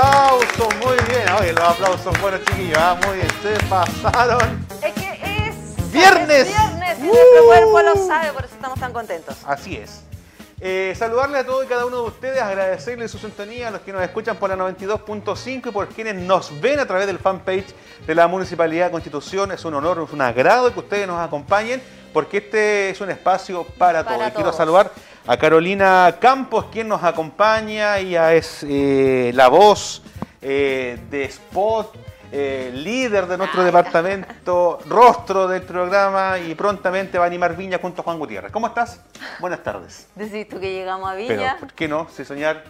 Aplausos, muy bien. Oye, los aplausos buenos chiquillos, ah, muy bien, se pasaron. Es que es ¡Viernes! es viernes y ¡Uh! nuestro cuerpo lo sabe, por eso estamos tan contentos. Así es. Eh, saludarles a todos y cada uno de ustedes, agradecerles su sintonía, a los que nos escuchan por la 92.5 y por quienes nos ven a través del fanpage de la Municipalidad de Constitución. Es un honor, es un agrado que ustedes nos acompañen, porque este es un espacio para, Para todos. Y quiero todos. saludar a Carolina Campos, quien nos acompaña. Ella es eh, la voz eh, de Spot, eh, líder de nuestro departamento, rostro del programa y prontamente va a animar Viña junto a Juan Gutiérrez. ¿Cómo estás? Buenas tardes. Decís tú que llegamos a Pero, Viña, ¿por qué no? Si soñar.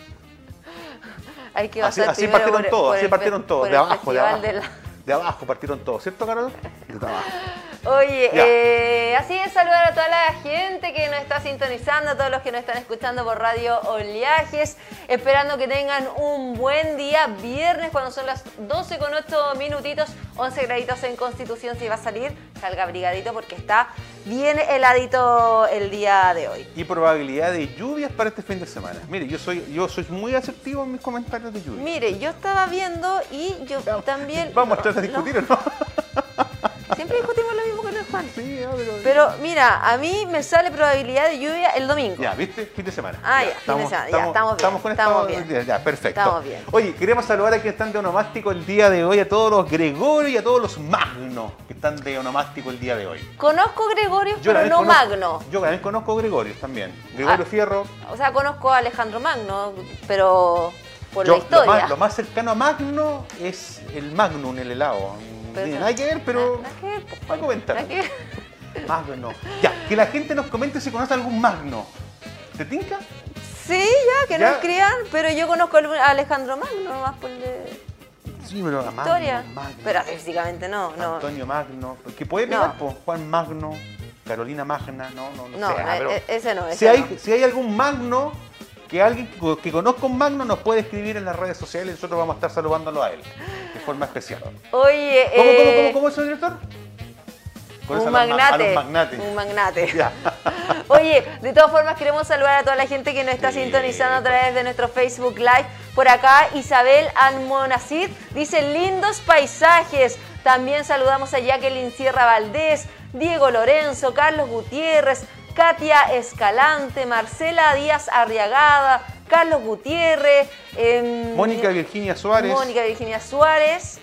hay que Así, así partieron todos, así partieron todos, de abajo, de abajo. de la- De abajo partieron todos, ¿cierto, Carol? De abajo. Oye, eh, así es saludar a toda la gente que nos está sintonizando, a todos los que nos están escuchando por Radio Oleajes, esperando que tengan un buen día viernes cuando son las 12 con 8 minutitos, 11 graditos en Constitución, si va a salir, salga abrigadito porque está bien heladito el día de hoy. Y probabilidad de lluvias para este fin de semana. Mire, yo soy, yo soy muy asertivo en mis comentarios de lluvia. Mire, yo estaba viendo y yo también... Vamos a tratar de discutir, ¿o no? Siempre discutimos lo mismo con el Juan. Sí, ya, pero... Pero mira, a mí me sale probabilidad de lluvia el domingo. Ya, ¿viste? Fin de semana. Ah, ya, fin de semana, ya, estamos bien, con estamos bien. Ya, perfecto. Estamos bien. Oye, queremos saludar a quienes están de onomástico el día de hoy, a todos los Gregorio y a todos los Magno que están de onomástico el día de hoy. Conozco Gregorio, pero también no conozco- Magno. Yo también conozco Gregorio también. Gregorio Ah. Fierro. O sea, conozco a Alejandro Magno, pero por Yo, la historia. Lo más, lo más cercano a Magno es el Magnum, el helado. No Pero eso- nada que ver, pero. Nada que ver, pues, comentar. que ver. Magno. Ya, que la gente nos comente si conoce algún Magno. ¿Te tinca? Sí, ya, que Ya. nos crían, pero yo conozco a Alejandro Magno, nomás por de Sí, pero a historia. Magno, Magno. Pero físicamente no, no. Antonio Magno. Que puede No. pegar, po. Juan Magno, Carolina Magna, no, no, no, No, sé. ah, e- pero e- ese no, ese si, hay, no. si hay algún Magno, que alguien que, conozca un Magno nos puede escribir en las redes sociales y nosotros vamos a estar saludándolo a él de forma especial. Oye, ¿Cómo, cómo, eh, cómo, cómo, señor director? Conoce un magnate. A los magnates. Un magnate. Oye, de todas formas queremos saludar a toda la gente que nos está Sí. sintonizando a través de nuestro Facebook Live. Por acá Isabel Almonacid dice lindos paisajes. También saludamos a Jacqueline Sierra Valdés, Diego Lorenzo, Carlos Gutiérrez, Katia Escalante, Marcela Díaz Arriagada, Carlos Gutiérrez, em, Mónica Virginia Suárez. Mónica Virginia Suárez.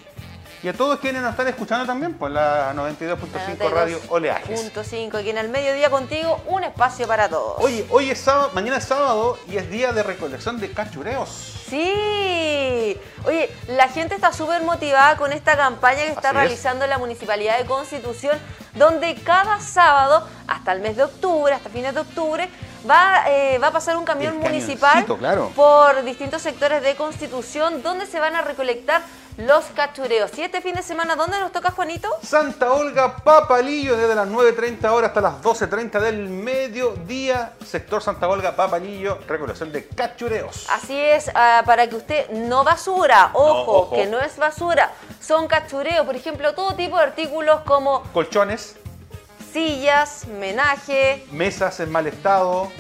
Y a todos quienes nos están escuchando también por la 92.5 Radio Oleajes. Punto cinco, aquí en el mediodía contigo, un espacio para todos. Oye, hoy es sábado, mañana es sábado y es día de recolección de cachureos. Sí. Oye, la gente está súper motivada con esta campaña que está Así es. realizando la Municipalidad de Constitución, donde cada sábado, hasta el mes de octubre, hasta fines de octubre, va, eh, va a pasar un camión municipal claro. por distintos sectores de Constitución, donde se van a recolectar los cachureos. Y este fin de semana, ¿dónde nos toca, Juanito? Santa Olga Papalillo desde las 9.30 horas hasta las 12.30 del mediodía. Sector Santa Olga Papalillo, recolección de cachureos. Así es, ah, para que usted no basura, ojo, ojo. que no es basura, son cachureos, por ejemplo, todo tipo de artículos como Colchones, sillas, menaje, mesas en mal estado,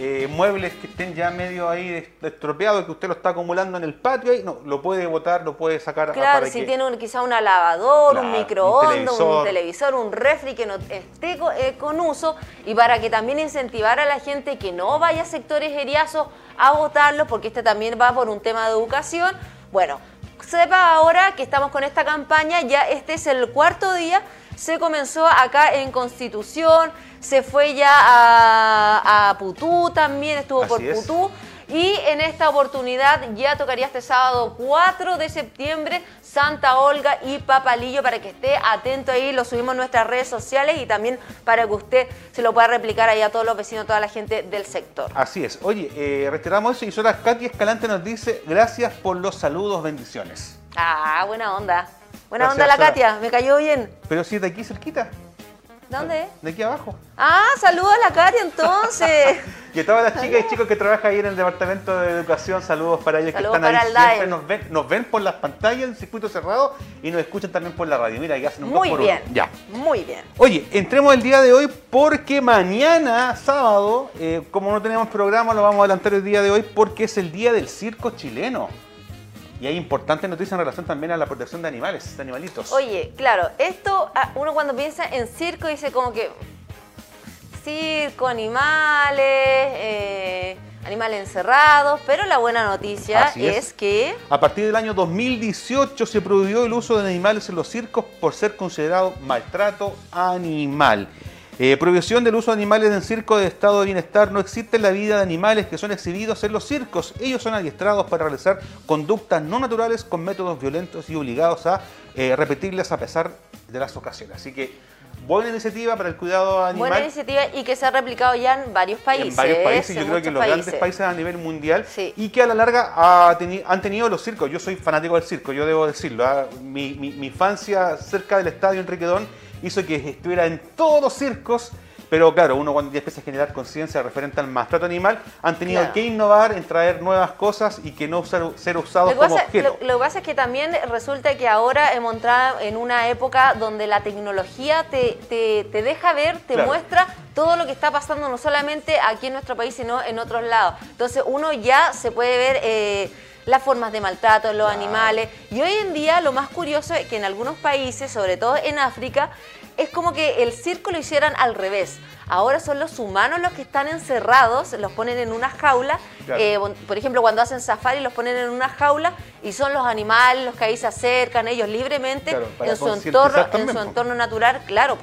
eh, muebles que estén ya medio ahí estropeados, que usted lo está acumulando en el patio, ahí, no, lo puede botar, lo puede sacar. claro, para si que- tiene un- quizá una lavadora, Claro, un microondas, un televisor. televisor. un refri que no esté eh, con uso y para que también incentivar a la gente que no vaya a sectores eriazos a votarlo, porque este también va por un tema de educación. Bueno, sepa ahora que estamos con esta campaña, ya este es el cuarto día, se comenzó acá en Constitución, se fue ya a, a Putú también, estuvo Así por es. Putú. Y en esta oportunidad ya tocaría este sábado 4 de septiembre Santa Olga y Papalillo para que esté atento ahí, lo subimos en nuestras redes sociales y también para que usted se lo pueda replicar ahí a todos los vecinos, a toda la gente del sector. Así es. Oye, eh, retiramos eso y ahora Katy Escalante nos dice gracias por los saludos, bendiciones. Ah, buena onda. Buena onda la Katia, me cayó bien. Pero si es de aquí cerquita. ¿Dónde? De aquí abajo. Ah, saludos a la Katia entonces. y a todas las chicas y chicos que trabajan ahí en el Departamento de Educación, saludos para ellos que están ahí siempre. Nos ven, nos ven por las pantallas en circuito cerrado y nos escuchan también por la radio. Mira, que hacen un Muy bien. Ya. Muy bien. Oye, entremos el día de hoy porque mañana, sábado, eh, como no tenemos programa, lo vamos a adelantar el día de hoy porque es el día del circo chileno. Y hay importantes noticias en relación también a la protección de animales, de animalitos. Oye, claro, esto ah, uno cuando piensa en circo dice como que circo, animales, eh, animales encerrados, pero la buena noticia es. que... A partir del año 2018 se prohibió el uso de animales en los circos por ser considerado maltrato animal. Eh, prohibición del uso de animales en circo de estado de bienestar. No existe la vida de animales que son exhibidos en los circos. Ellos son adiestrados para realizar conductas no naturales con métodos violentos y obligados a eh, repetirlas a pesar de las ocasiones. Así que buena iniciativa para el cuidado animal. Buena iniciativa y que se ha replicado ya en varios países. En varios países, yo creo que en los grandes países a nivel mundial y que a la larga han tenido los circos. Yo soy fanático del circo, yo debo decirlo. ¿ah? Mi, mi, infancia cerca del estadio Enriquedón hizo que estuviera en todos los circos. Pero claro, uno cuando ya empieza a generar conciencia referente al maltrato animal, han tenido que innovar en traer nuevas cosas y que no ser, usados como objeto. Lo, que pasa es que también resulta que ahora hemos entrado en una época donde la tecnología te, te, deja ver, te muestra todo lo que está pasando no solamente aquí en nuestro país, sino en otros lados. Entonces uno ya se puede ver... Eh, las formas de maltrato en los animales. Y hoy en día lo más curioso es que en algunos países, sobre todo en África, es como que el circo lo hicieran al revés. Ahora son los humanos los que están encerrados, los ponen en una jaula. Eh, por ejemplo, cuando hacen safari los ponen en una jaula y son los animales los que ahí se acercan ellos libremente en, su entorno, en su entorno natural, claro.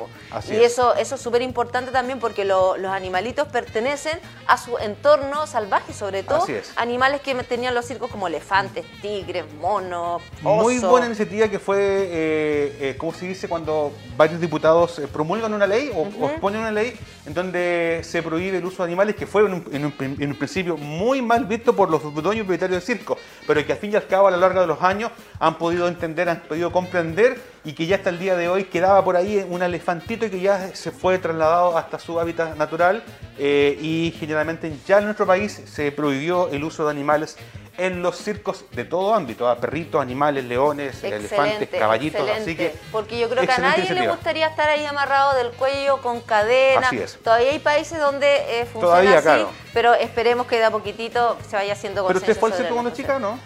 y eso, eso es súper importante también porque los animalitos pertenecen a su entorno salvaje, sobre todo animales que tenían los circos como elefantes, tigres, monos. Muy buena iniciativa que fue, eh, eh, ¿cómo se dice? Cuando varios diputados eh, promulgan una ley o, o, exponen una ley en donde se prohíbe el uso de animales que fue en un, principio muy mal visto por los dueños propietarios del circo, pero que al fin y al cabo a lo largo de los años han podido entender, han podido comprender y que ya hasta el día de hoy quedaba por ahí un elefantito y que ya se fue trasladado hasta su hábitat natural eh, y generalmente ya en nuestro país se prohibió el uso de animales en los circos de todo ámbito, a perritos, animales, leones, elefantes, caballitos, así que... Porque yo creo que a nadie le gustaría estar ahí amarrado del cuello con cadena. Así es. Todavía hay países donde eh, funciona así, pero esperemos que de a poquitito se vaya haciendo ¿Pero usted fue al circo cuando chica, no?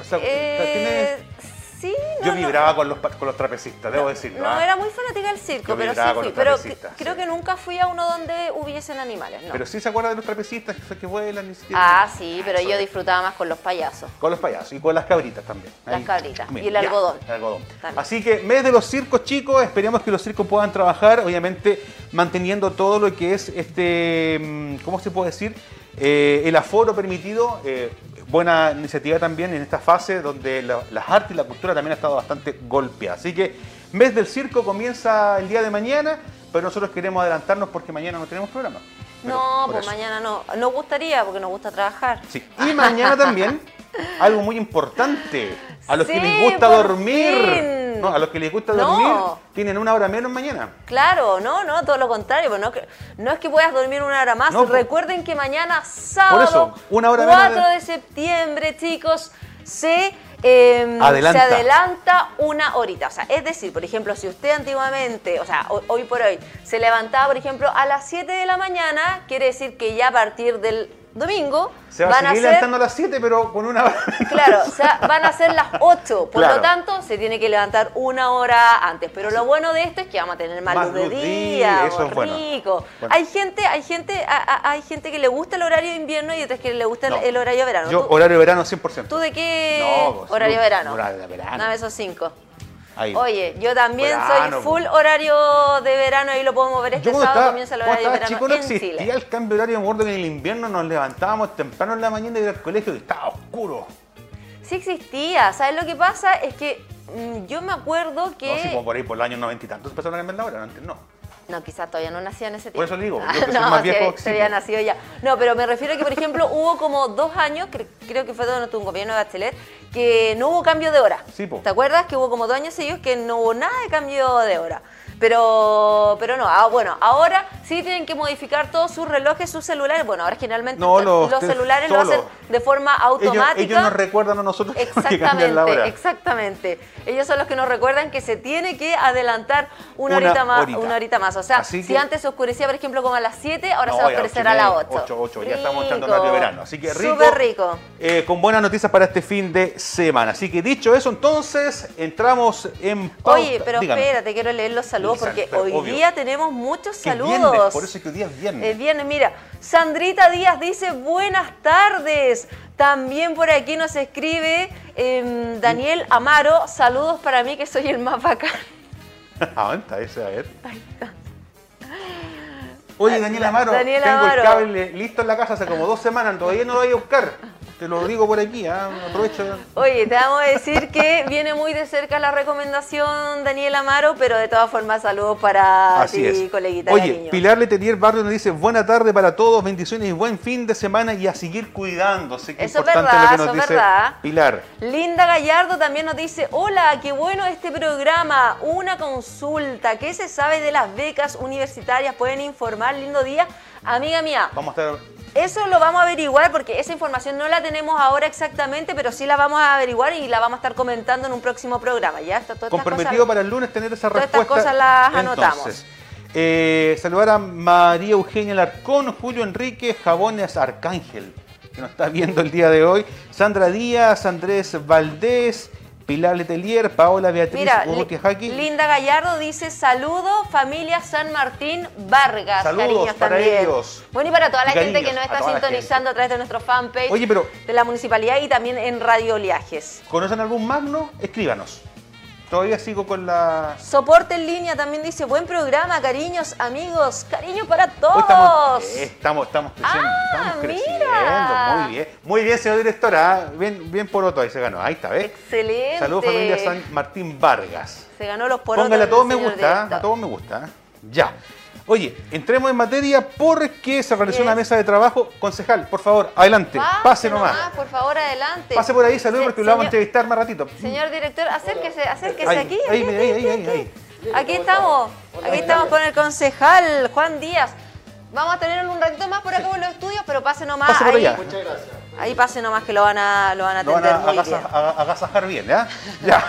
O sea, eh, Sí, Yo vibraba Con, los, con los trapecistas, debo decirlo. No, ¿ah? era muy fanática del circo, pero sí fui. Pero creo que nunca fui a uno donde hubiesen animales, ¿no? Pero sí se acuerda de los trapecistas que vuelan. ah, sí, pero yo disfrutaba más con los payasos. Con los payasos y con las cabritas también. Las cabritas. y el algodón. el algodón. Así que mes de los circos, chicos. Esperemos que los circos puedan trabajar, obviamente manteniendo todo lo que es este, mm, ¿cómo se puede decir? Eh, el aforo permitido. Eh, buena iniciativa también en esta fase donde las artes y la cultura también ha estado bastante golpeada. Así que mes del circo comienza el día de mañana, pero nosotros queremos adelantarnos porque mañana no tenemos programa. no, pues mañana no. Nos gustaría porque nos gusta trabajar. Sí. Y mañana también, algo muy importante, a los que les gusta dormir. No, a los que les gusta dormir tienen una hora menos mañana. Claro, no, no, todo lo contrario. Pues no, no es que puedas dormir una hora más. Pues. Recuerden que mañana sábado, una hora 4 de... septiembre, chicos, se, em, adelanta. se adelanta una horita. O sea, es decir, por ejemplo, si usted antiguamente, o sea, hoy por hoy, se levantaba, por ejemplo, a las 7 de la mañana, quiere decir que ya a partir del domingo. Se va van a seguir levantando a las 7, pero con una hora. Claro, o sea, van a ser las 8. Por lo tanto, se tiene que levantar una hora antes. Pero lo bueno de esto es que vamos a tener más, luz de día, eso es rico. Hay gente, hay gente, hay gente que le gusta el horario de invierno y otras que le gusta el, horario de verano. Yo, horario de verano 100%. ¿Tú de qué pues, horario de verano? Horario de verano. Dame esos cinco. Ahí. Oye, yo también Verano, soy full horario de verano, ahí lo podemos ver este sábado, estaba, comienza el horario de verano chico no en existía Chile. el cambio horario. Me acuerdo que en el invierno nos levantábamos temprano en la mañana y ir al colegio y estaba oscuro. Sí existía, ¿sabes lo que pasa? Es que mm, yo me acuerdo que... No, sí, como por ahí por el año noventa y tantos empezaron a cambiar la hora, antes no. No, quizás todavía no nacía en ese tiempo. Por eso digo, yo que soy no, más viejo, se había nacido ya. No, pero me refiero a que, por ejemplo, hubo como dos años, cre- creo que fue tuvo un gobierno de Bachelet, que no hubo cambio de hora. Sí, po. ¿Te acuerdas? Que hubo como dos años seguidos que no hubo nada de cambio de hora. Pero, pero no, ah, bueno, ahora sí tienen que modificar todos sus relojes, sus celulares. Bueno, ahora generalmente No, los, celulares lo hacen de forma automática. ellos nos recuerdan a nosotros hay que la Exactamente, hora. exactamente. Ellos son los que nos recuerdan que se tiene que adelantar una, Una horita, más, horita. una horita más. O sea, Así si que- antes se oscurecía, por ejemplo, como a las 7, ahora No, se va a oscurecer las media, 8. ocho, ocho, ya estamos entrando en de verano. Así que rico. Súper rico. eh, con buenas noticias para este fin de semana. Así que dicho eso, entonces entramos en pauta. Oye, pero Dígame. espérate, quiero leer los saludos porque hoy obvio. día tenemos muchos saludos. Por eso es que hoy día es viernes. El viernes, mira, Sandrita Díaz dice buenas tardes. También por aquí nos escribe em, Daniel Amaro, saludos para mí que soy el más bacán. Aguanta ese, a ver. Oye, Daniel Amaro, Daniel tengo Amaro. el cable listo en la casa hace como dos semanas, todavía no lo voy a buscar. Te lo digo por aquí, ¿ah? aprovecho. Oye, te vamos a decir que viene muy de cerca la recomendación Daniel Amaro, pero de todas formas saludos para Así ti, es. coleguita Oye, cariño. Pilar Letelier Barrio nos dice, buena tarde para todos, bendiciones y buen fin de semana y a seguir cuidándose. Eso es importante verdad, lo que eso nos dice verdad. Pilar. Linda Gallardo también nos dice, hola, qué bueno este programa, una consulta, ¿qué se sabe de las becas universitarias? ¿Pueden informar? Lindo día. Amiga mía, Vamos a estar eso lo vamos a averiguar porque esa información no la tenemos ahora exactamente, pero sí la vamos a averiguar y la vamos a estar comentando en un próximo programa. ¿ya? Estas comprometido cosas- para el lunes tener esa todas estas respuesta. cosas las anotamos. Entonces, eh, saludar a María Eugenia Larcón, Julio Enrique, Jabones Arcángel, que nos está viendo el día de hoy, Sandra Díaz, Andrés Valdés, Pilar Letelier, Paola Beatriz Mira. Linda Gallardo dice saludo familia San Martín Vargas. Saludos cariños para también. ellos. Bueno, y para toda la gente que nos está sintonizando a través de nuestro fanpage Oye, pero- de la municipalidad y también en Radio Oleajes. ¿Conocen algún magno? Escríbanos. Todavía sigo con la... Soporte en línea también dice buen programa, cariños, amigos, cariño para todos. Hoy estamos, eh, estamos, estamos creciendo, Ah, estamos creciendo. mira. Muy bien. Muy bien, señor directora. ¿ah? Bien, bien por otro ahí se ganó. Ahí está, ¿ves? Excelente. Saludos familia San Martín Vargas. Se ganó los porotos. Póngale a todos me gusta, ¿ah? director. a todos me gusta. Ya. Oye, entremos en materia porque se realizó una mesa de trabajo. Concejal, por favor, adelante. Pase, nomás. Por favor, adelante. Pase por ahí, saludos porque lo vamos a entrevistar más ratito. Señor director, acérquese, acérquese Ahí, aquí. ahí, aquí, mira, aquí, ahí, ahí, aquí, ahí, estamos, aquí estamos con el concejal Juan Díaz. Vamos a tenerlo un ratito más por acá en los estudios, pero pase nomás. Pase por ahí, allá. ahí pase nomás que lo van a, lo van a Lo van atender a muy bien. agasa- a- agasajar bien, ¿ya? Ya.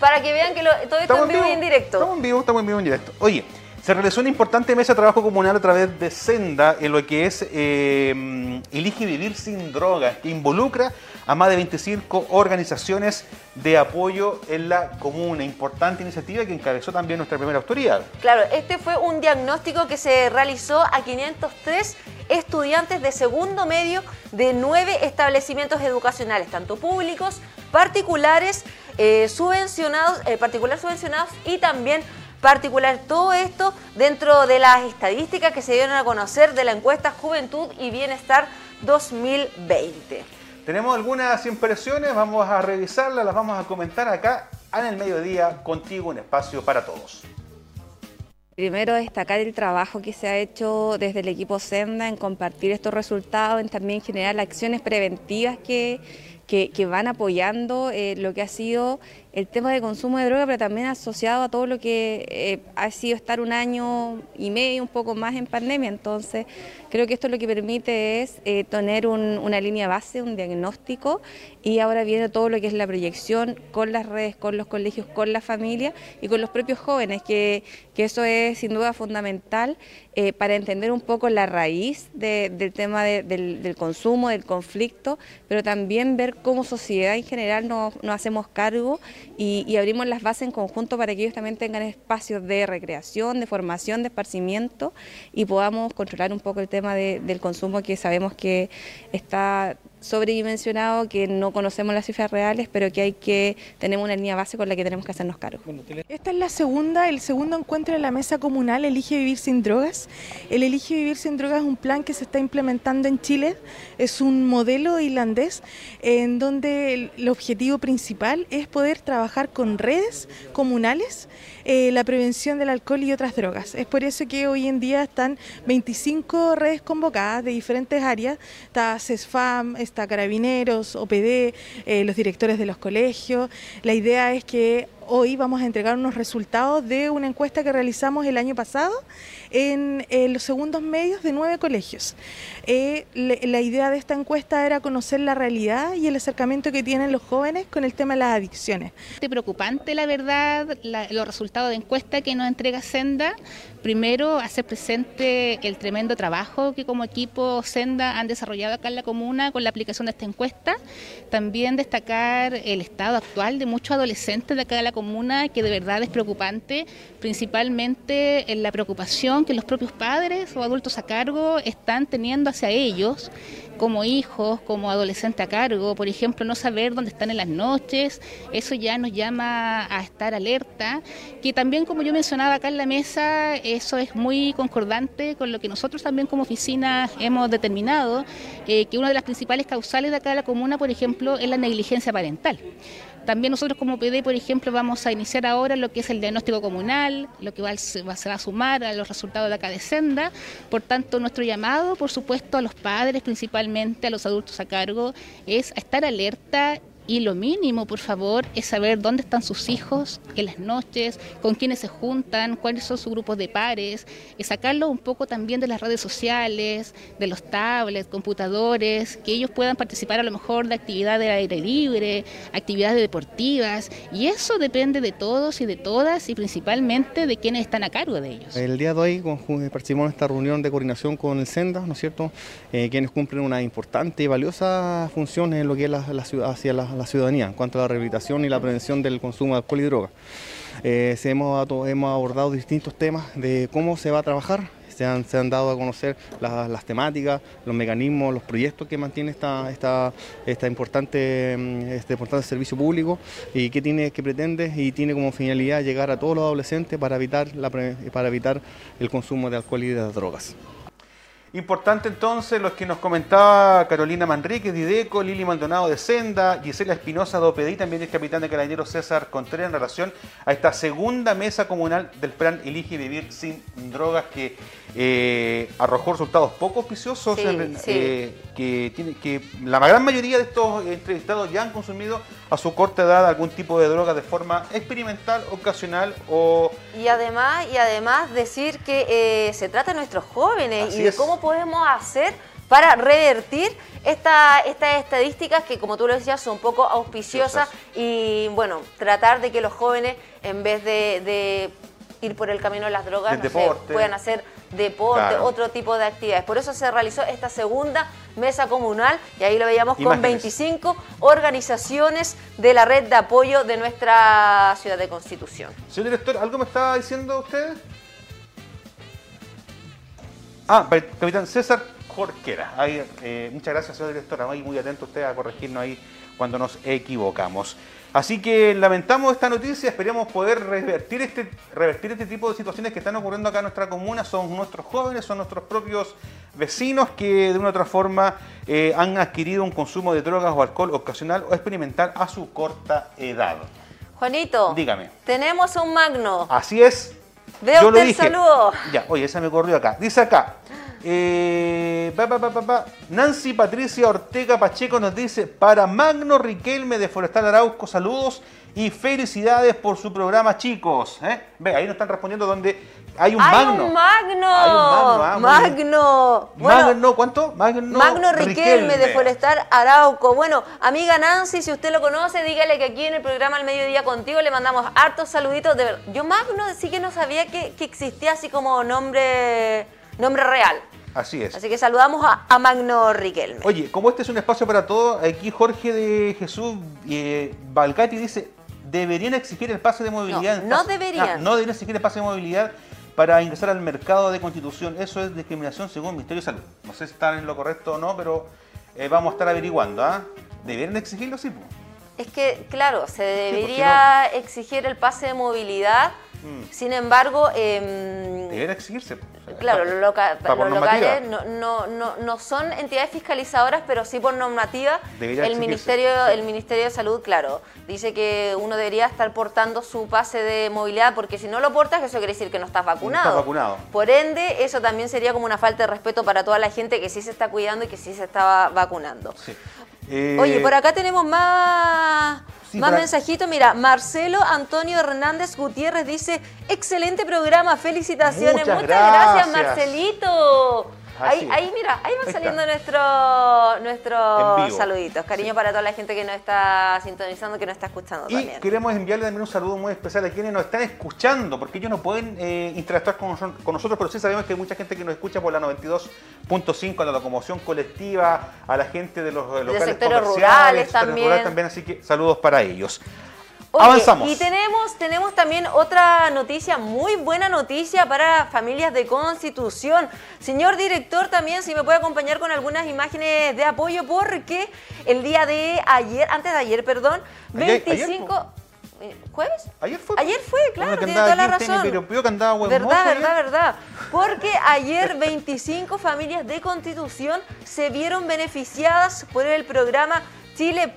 Para que vean que lo- todo esto en vivo y en directo. Estamos en vivo, estamos en vivo y en directo. Oye, se realizó una importante mesa de trabajo comunal a través de Senda en lo que es eh, Elige Vivir Sin Drogas, que involucra a más de 25 organizaciones de apoyo en la comuna. Importante iniciativa que encabezó también nuestra primera autoridad. Claro, este fue un diagnóstico que se realizó a 503 estudiantes de segundo medio de nueve establecimientos educacionales, tanto públicos, particulares, eh, subvencionados, eh, particular subvencionados y también particular. Todo esto dentro de las estadísticas que se dieron a conocer de la encuesta Juventud y Bienestar 2020. Tenemos algunas impresiones, vamos a revisarlas, las vamos a comentar acá en el mediodía contigo, un espacio para todos. Primero, destacar el trabajo que se ha hecho desde el equipo Senda en compartir estos resultados, en también generar acciones preventivas que, que, que van apoyando eh, lo que ha sido el tema de consumo de droga, pero también asociado a todo lo que eh, ha sido estar un año y medio, un poco más en pandemia. Entonces, creo que esto lo que permite es eh, tener un- una línea base, un diagnóstico, y ahora viene todo lo que es la proyección con las redes, con los colegios, con la familia y con los propios jóvenes, que, eso es sin duda fundamental eh, para entender un poco la raíz de- del tema de- del, consumo, del conflicto, pero también ver cómo sociedad en general nos, hacemos cargo y, abrimos las bases en conjunto para que ellos también tengan espacios de recreación, de formación, de esparcimiento y podamos controlar un poco el tema de- del consumo que sabemos que está sobredimensionado, que no conocemos las cifras reales, pero que hay que tenemos una línea base con la que tenemos que hacernos cargo. Esta es la segunda, el segundo encuentro de la mesa comunal Elige Vivir sin Drogas. El Elige Vivir sin Drogas es un plan que se está implementando en Chile, es un modelo irlandés en donde el, objetivo principal es poder trabajar con redes comunales eh, la prevención del alcohol y otras drogas. Es por eso que hoy en día están 25 redes convocadas de diferentes áreas, está CESFAM, Carabineros, OPD, eh, los directores de los colegios. La idea es que hoy vamos a entregar unos resultados de una encuesta que realizamos el año pasado en, los segundos medios de nueve colegios. Eh, la idea de esta encuesta era conocer la realidad y el acercamiento que tienen los jóvenes con el tema de las adicciones. Es preocupante, la verdad, los resultados de encuesta que nos entrega Senda. Primero, hacer presente el tremendo trabajo que como equipo Senda han desarrollado acá en la comuna con la aplicación de esta encuesta. También destacar el estado actual de muchos adolescentes de acá de la comuna, que de verdad es preocupante, principalmente en la preocupación que los propios padres o adultos a cargo están teniendo hacia ellos como hijos, como adolescente a cargo, por ejemplo, no saber dónde están en las noches, eso ya nos llama a estar alerta, que también como yo mencionaba acá en la mesa, eso es muy concordante con lo que nosotros también como oficina hemos determinado, eh, que una de las principales causales de acá de la comuna, por ejemplo, es la negligencia parental. También nosotros como PD, por ejemplo, vamos a iniciar ahora lo que es el diagnóstico comunal, lo que va, se va a sumar a los resultados de acá de Senda. Por tanto, nuestro llamado, por supuesto, a los padres, principalmente a los adultos a cargo, es a estar alerta y lo mínimo, por favor, es saber dónde están sus hijos en las noches, con quiénes se juntan, cuáles son sus grupos de pares, y sacarlo un poco también de las redes sociales, de los tablets, computadores, que ellos puedan participar a lo mejor de actividades de aire libre, actividades deportivas, y eso depende de todos y de todas y principalmente de quienes están a cargo de ellos. El día de hoy participamos en esta reunión de coordinación con el SENDA, ¿no es cierto?, eh, quienes cumplen una importante y valiosa función en lo que es la, ciudad, hacia la la ciudadanía en cuanto a la rehabilitación y la prevención del consumo de alcohol y droga. Eh, hemos, abordado distintos temas de cómo se va a trabajar, se han, dado a conocer las, temáticas, los mecanismos, los proyectos que mantiene esta, importante, mm, este importante servicio público y qué tiene, qué pretende y tiene como finalidad llegar a todos los adolescentes la, para evitar el consumo de alcohol y de drogas. Importante entonces los que nos comentaba Carolina Manrique de IDECO, Lili Maldonado de Senda, Gisela Espinosa de OPD también el capitán de carabineros César Contreras en relación a esta segunda mesa comunal del plan Elige Vivir sin Drogas que eh, arrojó resultados poco auspiciosos, eh, que, tiene, que la gran mayoría de estos entrevistados ya han consumido a su corta edad algún tipo de droga de forma experimental, ocasional o... Y además, y además decir que eh, se trata de nuestros jóvenes y de cómo podemos hacer para revertir esta, estas estadísticas que, como tú lo decías, son poco auspiciosas y, bueno, tratar de que los jóvenes, en vez de, ir por el camino de las drogas, puedan hacer deporte, otro tipo de actividades. Por eso se realizó esta segunda mesa comunal y ahí lo veíamos con 25 organizaciones de la red de apoyo de nuestra ciudad de Constitución. Señor director, ¿algo me estaba diciendo usted? Ah, capitán César Jorquera. Eh, muchas gracias, señor director. Ahí muy atento usted a corregirnos ahí cuando nos equivocamos. Así que lamentamos esta noticia, esperemos poder revertir este, revertir este tipo de situaciones que están ocurriendo acá en nuestra comuna. Son nuestros jóvenes, son nuestros propios vecinos que de una u otra forma eh, han adquirido un consumo de drogas o alcohol ocasional o experimental a su corta edad. Juanito, dígame. Tenemos un magno. Así es. Veo usted el saludo. Ya, oye, esa me corrió acá. Dice acá. Eh, Nancy Patricia Ortega Pacheco nos dice, para Magno Riquelme de Forestal Arauco, saludos y felicidades por su programa, chicos. ¿eh? Ve, ahí nos están respondiendo donde hay un Magno. Un magno. Hay un Magno. Ah, magno. magno, ¿cuánto? Magno, magno Riquelme, de Forestal Arauco. Bueno, amiga Nancy, si usted lo conoce, dígale que aquí en el programa Al Mediodía Contigo le mandamos hartos saluditos. De... Yo Magno sí que no sabía que, que existía así como nombre, nombre real. Así es. Así que saludamos a, Magno Riquelme. Oye, como este es un espacio para todos, aquí Jorge de Jesús eh, Balcati dice, deberían exigir el pase de movilidad. No, deberían. Ah, no deberían exigir el pase de movilidad para ingresar al mercado de constitución. Eso es discriminación según el Ministerio de Salud. No sé si están en lo correcto o no, pero eh, vamos a estar averiguando. ¿ah? ¿Deberían exigirlo? Sí. pues. Es que, claro, se debería exigir el pase de movilidad. Mm. Sin embargo, em, Debería exigirse. O sea, Claro, los, loca- los locales no, no, no, no son entidades fiscalizadoras, pero sí por normativa. Debería El exigirse. Ministerio, el Ministerio de Salud, claro, dice que uno debería estar portando su pase de movilidad, porque si no lo portas, eso quiere decir que no estás vacunado. estás vacunado. Por ende, eso también sería como una falta de respeto para toda la gente que sí se está cuidando y que sí se está vacunando. Sí. Eh, Oye, por acá tenemos más, Sí, más por ac- mensajitos. Mira, Marcelo Antonio Hernández Gutiérrez dice, excelente programa, felicitaciones. Muchas Muchas, gracias, gracias. Marcelito. Ahí, ahí, mira, ahí van saliendo nuestros nuestros saluditos. Cariño para toda la gente que nos está sintonizando, que nos está escuchando Y también. queremos enviarle también un saludo muy especial a quienes nos están escuchando, porque ellos no pueden eh, interactuar con, con nosotros, pero sí sabemos que hay mucha gente que nos escucha por la 92.5, a la locomoción colectiva, a la gente de los eh, locales sectores comerciales, rurales sectores también. rurales también, así que saludos para ellos. Oye, Avanzamos. Y tenemos, tenemos también otra noticia, muy buena noticia para familias de Constitución. Señor director, también si me puede acompañar con algunas imágenes de apoyo, porque el día de ayer, antes de ayer, perdón, Ayer- ayer, 25... eh, ¿Jueves? Ayer fue. Ayer fue, claro, tiene toda la razón. piropeó que andaba buen Verdad, verdad, verdad. Porque ayer 25 familias de Constitución se vieron beneficiadas por el programa Chile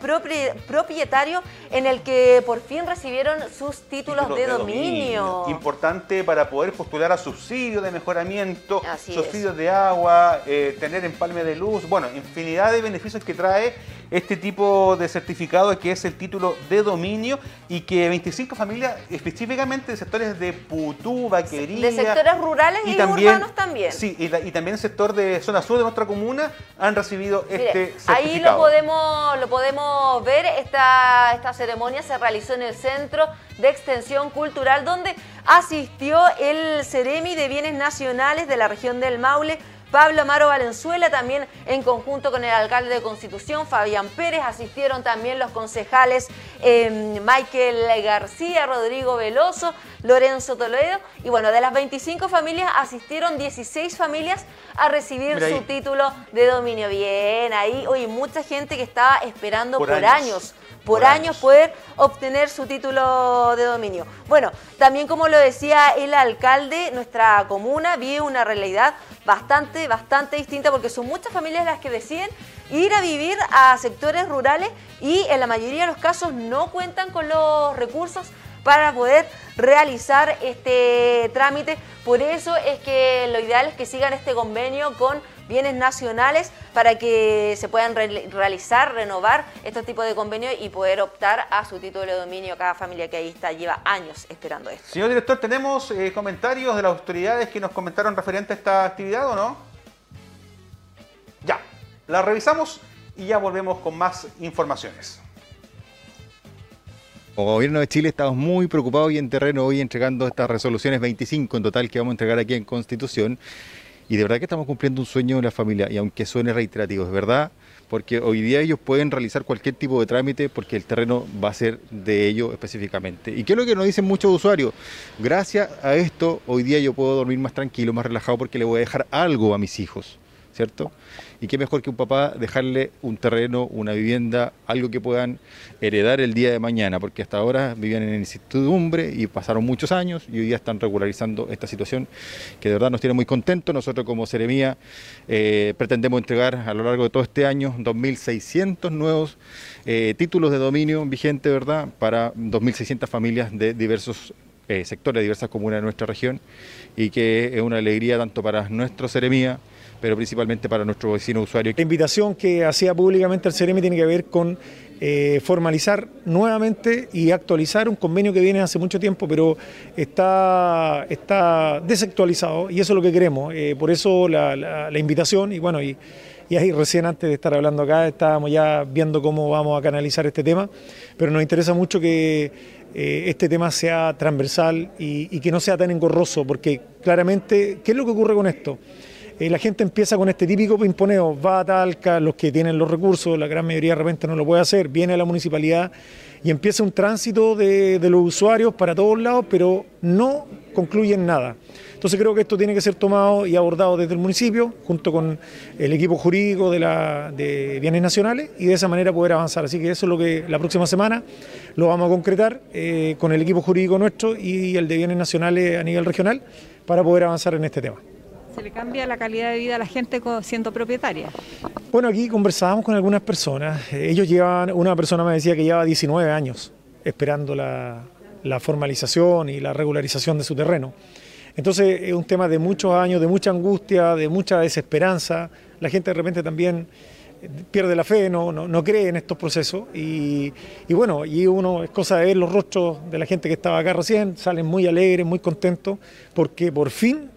Propietario, en el que por fin recibieron sus títulos, Títulos de, dominio. Importante para poder postular a subsidios de mejoramiento, Así subsidios de agua, eh, tener empalme de luz, bueno, infinidad de beneficios que trae este tipo de certificado que es el título de dominio y que 25 familias específicamente de sectores de Putú, Vaquería. De sectores rurales y urbanos también. Sí, y, y también el sector de zona sur de nuestra comuna han recibido Mire, este certificado. ahí lo podemos, podemos ver. Esta, esta ceremonia se realizó en el Centro de Extensión Cultural, donde asistió el Ceremi de Bienes Nacionales de la región del Maule. Pablo Amaro Valenzuela, también en conjunto con el alcalde de Constitución, Fabián Pérez, asistieron también los concejales eh, Michael García, Rodrigo Veloso, Lorenzo Toledo, y bueno, de las 25 familias asistieron 16 familias a recibir su título de dominio. Bien, ahí, oye, mucha gente que estaba esperando Por por, años. años, por, Por años años. poder obtener su título de dominio. Bueno, también como lo decía el alcalde, nuestra comuna vive una realidad bastante, bastante distinta porque son muchas familias las que deciden ir a vivir a sectores rurales y en la mayoría de los casos no cuentan con los recursos para poder realizar este trámite. Por eso es que lo ideal es que sigan este convenio con bienes nacionales para que se puedan re- realizar, renovar estos tipos de convenios y poder optar a su título de dominio. Cada familia que ahí está lleva años esperando esto. Señor director, ¿tenemos eh, comentarios de las autoridades que nos comentaron referente a esta actividad o no? Ya, la revisamos y ya volvemos con más informaciones. Como gobierno de Chile estamos muy preocupados y en terreno hoy entregando estas resoluciones 25 en total que vamos a entregar aquí en Constitución. Y de verdad que estamos cumpliendo un sueño de la familia, y aunque suene reiterativo, es verdad, porque hoy día ellos pueden realizar cualquier tipo de trámite porque el terreno va a ser de ellos específicamente. ¿Y qué es lo que nos dicen muchos usuarios? Gracias a esto, hoy día yo puedo dormir más tranquilo, más relajado, porque le voy a dejar algo a mis hijos, ¿cierto? Y qué mejor que un papá dejarle un terreno, una vivienda, algo que puedan heredar el día de mañana, porque hasta ahora vivían en incertidumbre y pasaron muchos años y hoy día están regularizando esta situación que de verdad nos tiene muy contentos. Nosotros como Seremía eh, pretendemos entregar a lo largo de todo este año 2.600 nuevos eh, títulos de dominio vigente, ¿verdad?, para 2.600 familias de diversos eh, sectores, de diversas comunas de nuestra región y que es una alegría tanto para nuestro Seremía, pero principalmente para nuestro vecino usuario. La invitación que hacía públicamente el CEREMI tiene que ver con eh, formalizar nuevamente y actualizar un convenio que viene hace mucho tiempo, pero está, está desactualizado y eso es lo que queremos. Eh, por eso la, invitación y bueno, y, ahí recién antes de estar hablando acá estábamos ya viendo cómo vamos a canalizar este tema, pero nos interesa mucho que eh, este tema sea transversal y que no sea tan engorroso, porque claramente, ¿qué es lo que ocurre con esto? Eh, la gente empieza con este típico pimponeo, va a Talca, los que tienen los recursos, la gran mayoría de repente no lo puede hacer, viene a la municipalidad y empieza un tránsito de, los usuarios para todos lados, pero no concluyen nada. Entonces creo que esto tiene que ser tomado y abordado desde el municipio, junto con el equipo jurídico de bienes nacionales, y de esa manera poder avanzar. Así que eso es lo que la próxima semana lo vamos a concretar eh, con el equipo jurídico nuestro y el de bienes nacionales a nivel regional para poder avanzar en este tema. ¿Se le cambia la calidad de vida a la gente siendo propietaria? Bueno, aquí conversábamos con algunas personas. Ellos llevan, una persona me decía que lleva 19 años esperando la, la formalización y la regularización de su terreno. Entonces es un tema de muchos años, de mucha angustia, de mucha desesperanza. La gente de repente también eh, pierde la fe, no, no, cree en estos procesos y, bueno, y uno es cosa de ver los rostros de la gente que estaba acá recién, salen muy alegres, muy contentos, porque por fin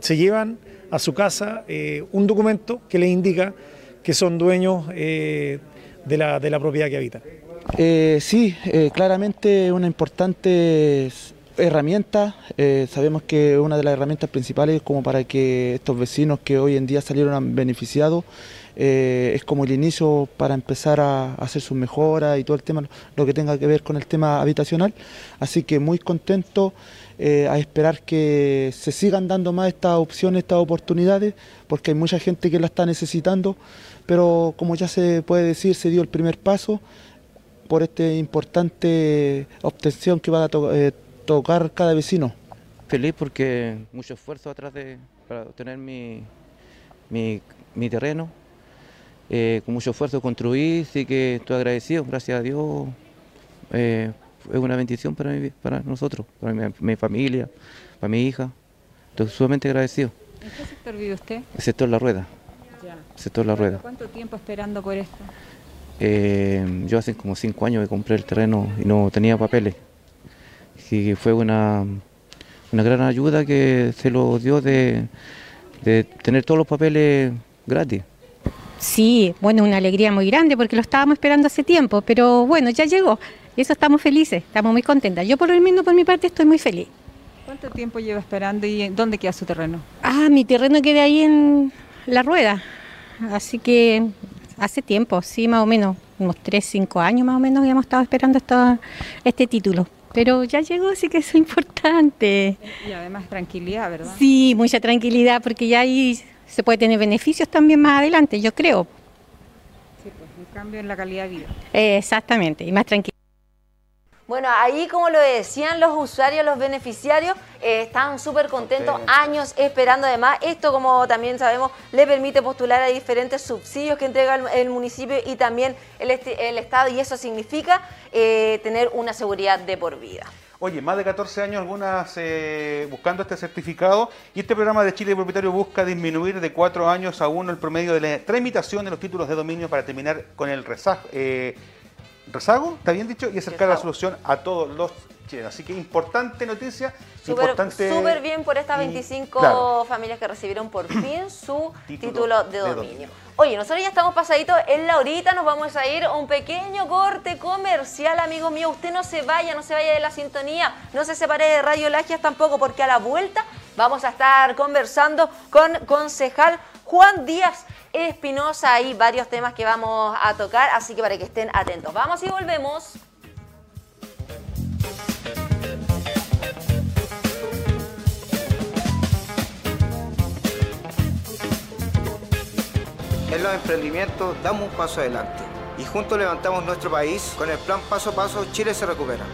se llevan a su casa eh, un documento que les indica que son dueños eh, de, la, de, la, propiedad que habitan. sí, claramente una importante herramientas, eh, sabemos que una de las herramientas principales como para que estos vecinos que hoy en día salieron beneficiados eh, es como el inicio para empezar a, hacer sus mejoras y todo el tema, lo que tenga que ver con el tema habitacional. Así que muy contento eh, a esperar que se sigan dando más estas opciones, estas oportunidades, porque hay mucha gente que la está necesitando, pero como ya se puede decir, se dio el primer paso por esta importante obtención que va a tocar cada vecino. Feliz porque mucho esfuerzo atrás de para obtener mi, mi, terreno. Eh, con mucho esfuerzo construí, sí que estoy agradecido, gracias a Dios. Eh, es una bendición para, para nosotros, para mi, familia, para mi hija. Estoy sumamente agradecido. ¿En qué sector vive usted? El sector La Rueda. Ya. sector La Rueda. ¿Cuánto tiempo esperando por esto? Eh, yo hace como cinco años que compré el terreno y no tenía papeles y fue una, una gran ayuda que se lo dio de, de tener todos los papeles gratis. Sí, bueno, una alegría muy grande porque lo estábamos esperando hace tiempo, pero bueno, ya llegó y eso estamos felices, estamos muy contentas. Yo por lo menos por mi parte estoy muy feliz. ¿Cuánto tiempo lleva esperando y dónde queda su terreno? Ah, mi terreno queda ahí en la rueda, así que hace tiempo, sí, más o menos, unos 3, 5 años más o menos hemos estado esperando este título. Pero ya llegó, así que es importante. Y además tranquilidad, ¿verdad? Sí, mucha tranquilidad, porque ya ahí se puede tener beneficios también más adelante, yo creo. Sí, pues un cambio en la calidad de vida. exactamente, y más tranquilidad. Bueno, ahí como lo decían los usuarios, los beneficiarios, eh, están súper contentos, años esperando además. Esto, como también sabemos, le permite postular a diferentes subsidios que entrega el, municipio y también el, el, Estado y eso significa eh, tener una seguridad de por vida. Oye, más de 14 años algunas eh, buscando este certificado y este programa de Chile Propietario busca disminuir de 4 años a 1 el promedio de la tramitación de los títulos de dominio para terminar con el rezago rezago, está bien dicho, y acercar la solución a todos los chilenos. Así que importante noticia. Súper bien por estas 25 familias que recibieron por fin su título, de, dominio. Oye, nosotros ya estamos pasaditos en la horita, nos vamos a ir a un pequeño corte comercial, amigo mío. Usted no se vaya, no se vaya de la sintonía, no se separe de Radio Lagias tampoco, porque a la vuelta vamos a estar conversando con concejal Juan Díaz Espinosa. Hay varios temas que vamos a tocar, así que para que estén atentos. Vamos y volvemos. En los emprendimientos damos un paso adelante y juntos levantamos nuestro país con el plan Paso a Paso Chile se recupera.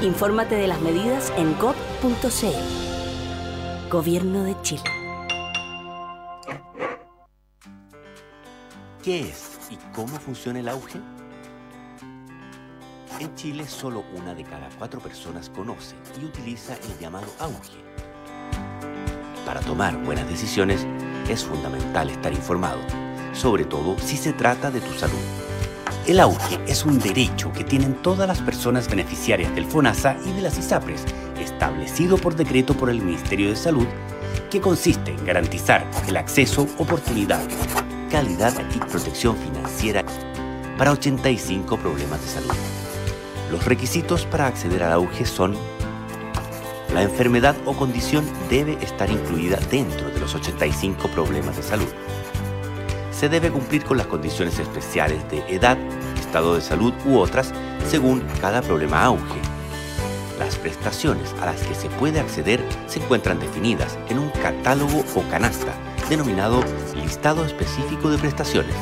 Infórmate de las medidas en gov.cl. Gobierno de Chile. ¿Qué es y cómo funciona el auge? En Chile solo una de cada cuatro personas conoce y utiliza el llamado auge. Para tomar buenas decisiones es fundamental estar informado, sobre todo si se trata de tu salud. El auge es un derecho que tienen todas las personas beneficiarias del FONASA y de las ISAPRES, establecido por decreto por el Ministerio de Salud, que consiste en garantizar el acceso, oportunidad, calidad y protección financiera para 85 problemas de salud. Los requisitos para acceder al auge son la enfermedad o condición debe estar incluida dentro de los 85 problemas de salud. Se debe cumplir con las condiciones especiales de edad, estado de salud u otras según cada problema auge. Las prestaciones a las que se puede acceder se encuentran definidas en un catálogo o canasta denominado listado específico de prestaciones.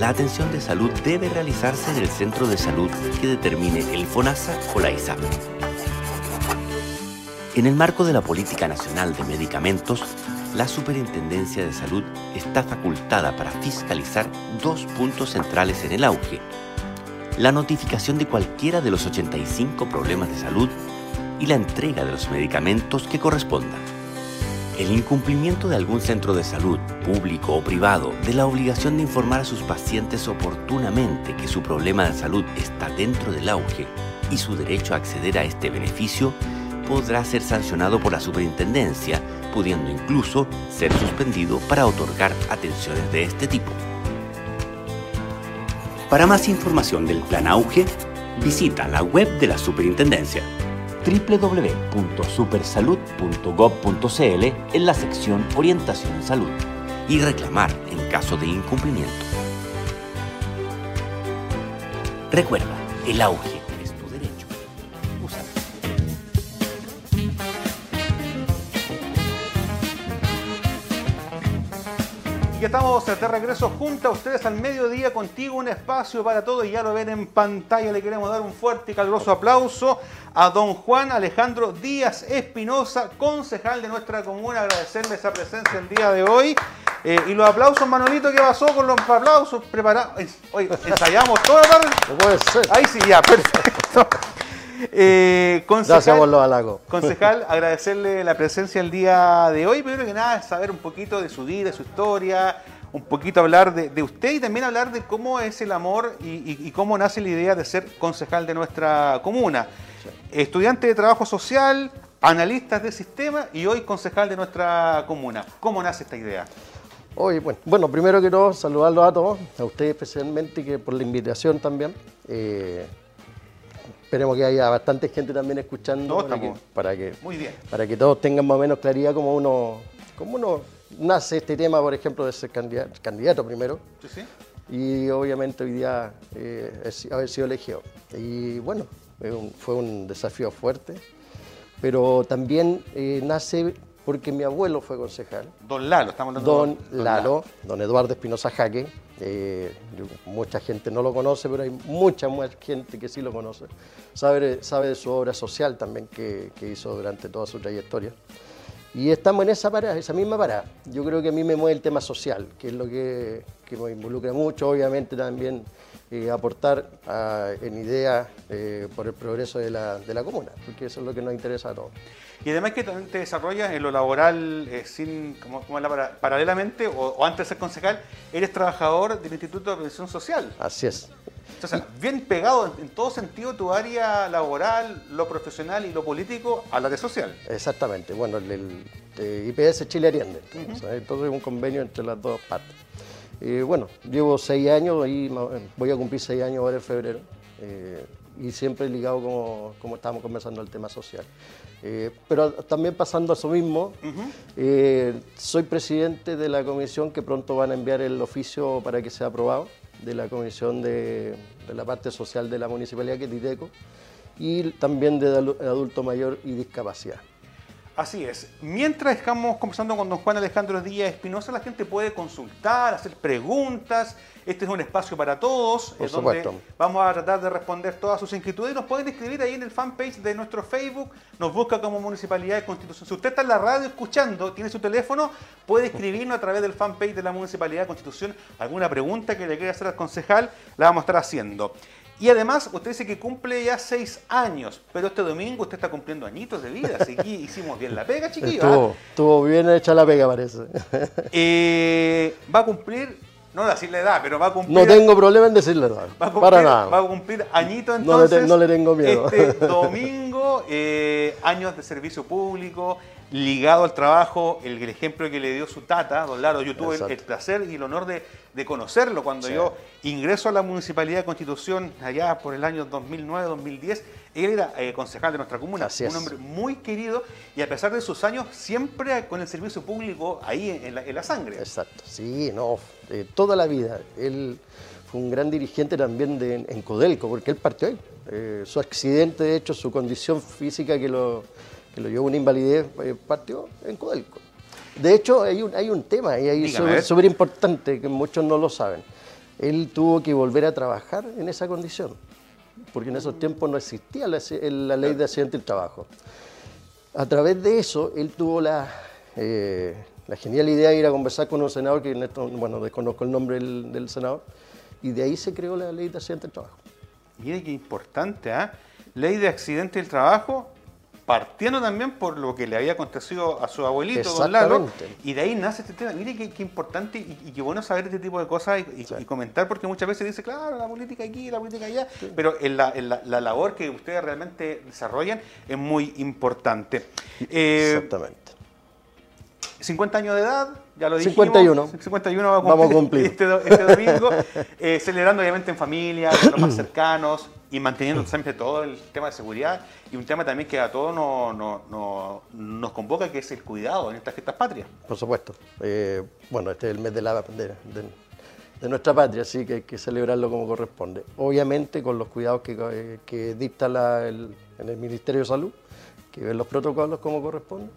La atención de salud debe realizarse en el centro de salud que determine el FONASA o la ISAP. En el marco de la Política Nacional de Medicamentos, la Superintendencia de Salud está facultada para fiscalizar dos puntos centrales en el auge. La notificación de cualquiera de los 85 problemas de salud y la entrega de los medicamentos que correspondan. El incumplimiento de algún centro de salud, público o privado, de la obligación de informar a sus pacientes oportunamente que su problema de salud está dentro del auge y su derecho a acceder a este beneficio podrá ser sancionado por la superintendencia, pudiendo incluso ser suspendido para otorgar atenciones de este tipo. Para más información del Plan Auge, visita la web de la superintendencia www.supersalud.gov.cl en la sección Orientación en Salud y reclamar en caso de incumplimiento. Recuerda, el auge Estamos de regreso junto a ustedes al mediodía contigo, un espacio para todos y ya lo ven en pantalla. Le queremos dar un fuerte y caluroso aplauso a don Juan Alejandro Díaz Espinosa, concejal de nuestra comuna. Agradecerle esa presencia el día de hoy. Eh, y los aplausos, Manolito, ¿qué pasó con los aplausos preparados? Oye, ensayamos toda la tarde. No puede ser. Ahí sí, ya, perfecto. Eh, concejal, Gracias por los halagos. Concejal, agradecerle la presencia el día de hoy. Primero que nada, saber un poquito de su vida, de su historia, un poquito hablar de, de usted y también hablar de cómo es el amor y, y- y cómo nace la idea de ser concejal de nuestra comuna. Estudiante de trabajo social, analistas de sistema y hoy concejal de nuestra comuna. ¿Cómo nace esta idea? Hoy, bueno, bueno, primero que todo, saludarlos a todos, a ustedes especialmente que por la invitación también. Eh, esperemos que haya bastante gente también escuchando para, que, para, que, muy bien. para que todos tengan más o menos claridad cómo uno, cómo uno nace este tema, por ejemplo, de ser candidato, candidato primero. Sí, sí. y obviamente hoy día eh, haber sido elegido. Y bueno, fue un, desafío fuerte, pero también eh, nace porque mi abuelo fue concejal. Don Lalo, estamos hablando de Don, don Lalo, don Eduardo Espinosa Jaque. Eh, mucha gente no lo conoce, pero hay mucha más gente que sí lo conoce. Sabe, sabe de su obra social también que, que hizo durante toda su trayectoria. Y estamos en esa parada, esa misma parada. Yo creo que a mí me mueve el tema social, que es lo que, que me involucra mucho, obviamente también eh, aportar a- en ideas eh, por el progreso de la, de la comuna, porque eso es lo que nos interesa a todos. Y además que también te desarrollas en lo laboral eh, sin, como, como la para- paralelamente o, o antes de ser concejal, eres trabajador del Instituto de Pensión Social. Así es. Entonces, bien pegado en, en todo sentido tu área laboral, lo profesional y lo político a la de social. Exactamente, bueno, el, el, eh, IPS Chile Ariende, entonces, Ujú. ¿eh? entonces es un convenio entre las dos partes. Eh, bueno, llevo seis años, y voy a cumplir seis años ahora en febrero, eh, y siempre ligado como, como estábamos conversando al tema social. Eh, pero también pasando a eso mismo, eh, soy presidente de la comisión que pronto van a enviar el oficio para que sea aprobado, de la comisión de, de la parte social de la municipalidad, que es DITECO, y también de adu- adulto mayor y discapacidad. Así es. Mientras estamos conversando con don Juan Alejandro Díaz Espinosa, la gente puede consultar, hacer preguntas. Este es un espacio para todos, Por eh, donde vamos a tratar de responder todas sus inquietudes. Nos pueden escribir ahí en el fanpage de nuestro Facebook, nos busca como Municipalidad de Constitución. Si usted está en la radio escuchando, tiene su teléfono, puede escribirnos a través del fanpage de la Municipalidad de Constitución alguna pregunta que le quiera hacer al concejal, la vamos a estar haciendo. Y además, usted dice que cumple ya seis años, pero este domingo usted está cumpliendo añitos de vida, así que hicimos bien la pega, chiquillo. ¿ah? Estuvo, bien hecha la pega, parece. Eh, va a cumplir, no decir la edad, pero va a cumplir. No tengo problema en decirle nada, va a cumplir- para nada. Va a cumplir añito No le te- entonces. no le tengo miedo. Este domingo, eh, años de servicio público, ligado al trabajo, el, ejemplo que le dio su tata, don Laro. Yo tuve el, placer y el honor de, de conocerlo. Cuando Sí. yo ingreso a la Municipalidad de Constitución allá por el año 2009-2010, él era eh, concejal de nuestra comuna, Así un es. hombre muy querido y a pesar de sus años, siempre con el servicio público ahí en la, en la sangre. Exacto, sí, no, eh, toda la vida. Él fue un gran dirigente también de, en Codelco, porque él partió ahí. Eh, su accidente, de hecho, su condición física que lo, que lo llevó una invalidez, eh, partió en Codelco. De hecho, hay un, hay un tema ahí, ahí súper importante que muchos no lo saben. Él tuvo que volver a trabajar en esa condición, porque en esos tiempos no existía la, la ley de accidente del trabajo. A través de eso, él tuvo la, eh, la genial idea de ir a conversar con un senador, que en esto, bueno, desconozco el nombre del, del senador, y de ahí se creó la ley de accidente del trabajo. Mire qué importante, ¿ah? Ley de accidente del trabajo, partiendo también por lo que le había acontecido a su abuelito, don Lalo, y de ahí nace este tema. Mire qué, qué importante y, y qué bueno saber este tipo de cosas y, comentar, porque muchas veces dice, claro, la política aquí, la política allá, pero en la, en la- la labor que ustedes realmente desarrollan es muy importante. Eh, Exactamente. 50 años de edad, ya lo dijimos. 51. 51 va a Vamos a cumplir, cumplir. Este, este domingo, eh, celebrando obviamente en familia, con los más cercanos y manteniendo siempre todo el tema de seguridad y un tema también que a todos nos, convoca, que es el cuidado en estas fiestas patrias. Por supuesto. Eh, bueno, este es el mes de, la, de, de- de nuestra patria, así que hay que celebrarlo como corresponde. Obviamente con los cuidados que, eh, que dicta la- el, en el Ministerio de Salud, que ven los protocolos como corresponde.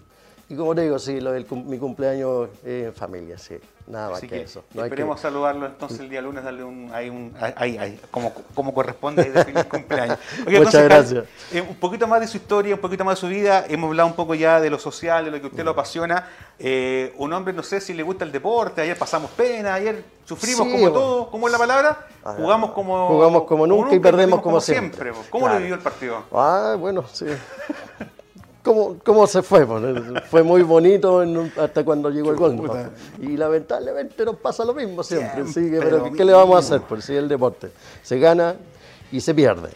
Y como te digo, sí, lo del cum- mi cumpleaños es en familia, sí, nada más Así que, que eso. No hay que- esperemos saludarlo entonces el día lunes, darle un, ahí un ahí, ahí, como, como corresponde y de feliz cumpleaños. Oiga, Muchas concejal, gracias. eh, un poquito más de su historia, un poquito más de su vida. Hemos hablado un poco ya de lo social, de lo que a usted lo apasiona. Eh, un hombre, no sé si le gusta el deporte. Ayer pasamos pena, ayer sufrimos Sí, como bueno. todo. ¿Cómo es la palabra? Ah, Jugamos como, jugamos como nunca y perdemos como siempre. siempre. ¿Cómo lo Claro. vivió el partido? Ah, bueno, sí. ¿Cómo, cómo se fue? Fue muy bonito en hasta cuando llegó el gol. Y lamentablemente nos pasa lo mismo siempre. Siempre sí, pero ¿qué le vamos a hacer? Por si es el deporte. Se gana y se pierde.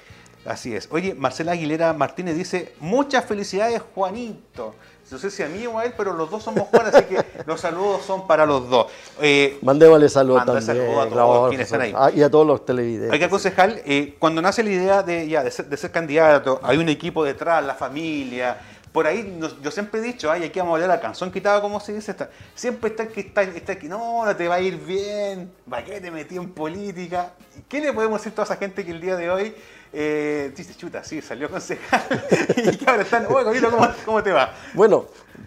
Así es. Oye, Marcela Aguilera Martínez dice, muchas felicidades, Juanito. No sé si a mí o a él, pero los dos somos Juan, así que los saludos son para los dos. Eh, Mandémosle saludos también. saludos a todos quienes están ahí. ah, y a todos los televidentes. Hay que concejal, eh, cuando nace la idea de, ya, de, ser, de ser candidato, hay un equipo detrás, la familia. Por ahí yo siempre he dicho, ay, aquí vamos a hablar de la canción quitada, como se dice, está- siempre está el que está, está que no, no te va a ir bien, ¿para qué te metí en política? ¿Qué le podemos decir a toda esa gente que el día de hoy eh, dice, chuta, sí, salió concejal y que ahora están, oye, Camilo, ¿cómo, cómo te va? Bueno,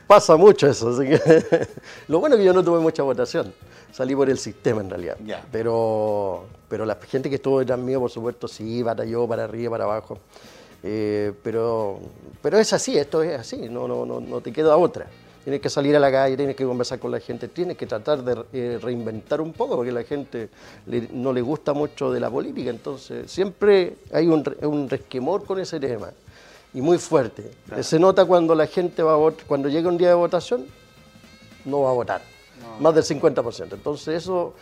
pasa mucho eso. así que lo bueno es que yo no tuve mucha votación. Salí por el sistema en realidad. Ya. Pero, pero la gente que estuvo detrás mío, por supuesto, sí, batalló para arriba, para abajo. Eh, pero, pero es así, esto es así, no, no, no, no te queda otra. Tienes que salir a la calle, tienes que conversar con la gente, tienes que tratar de eh, reinventar un poco, porque la gente le- no le gusta mucho de la política, entonces siempre hay un resquemor con ese tema, y muy fuerte. Se nota cuando la gente va a votar, cuando llega un día de votación, no va a votar, más del 50%. Entonces eso,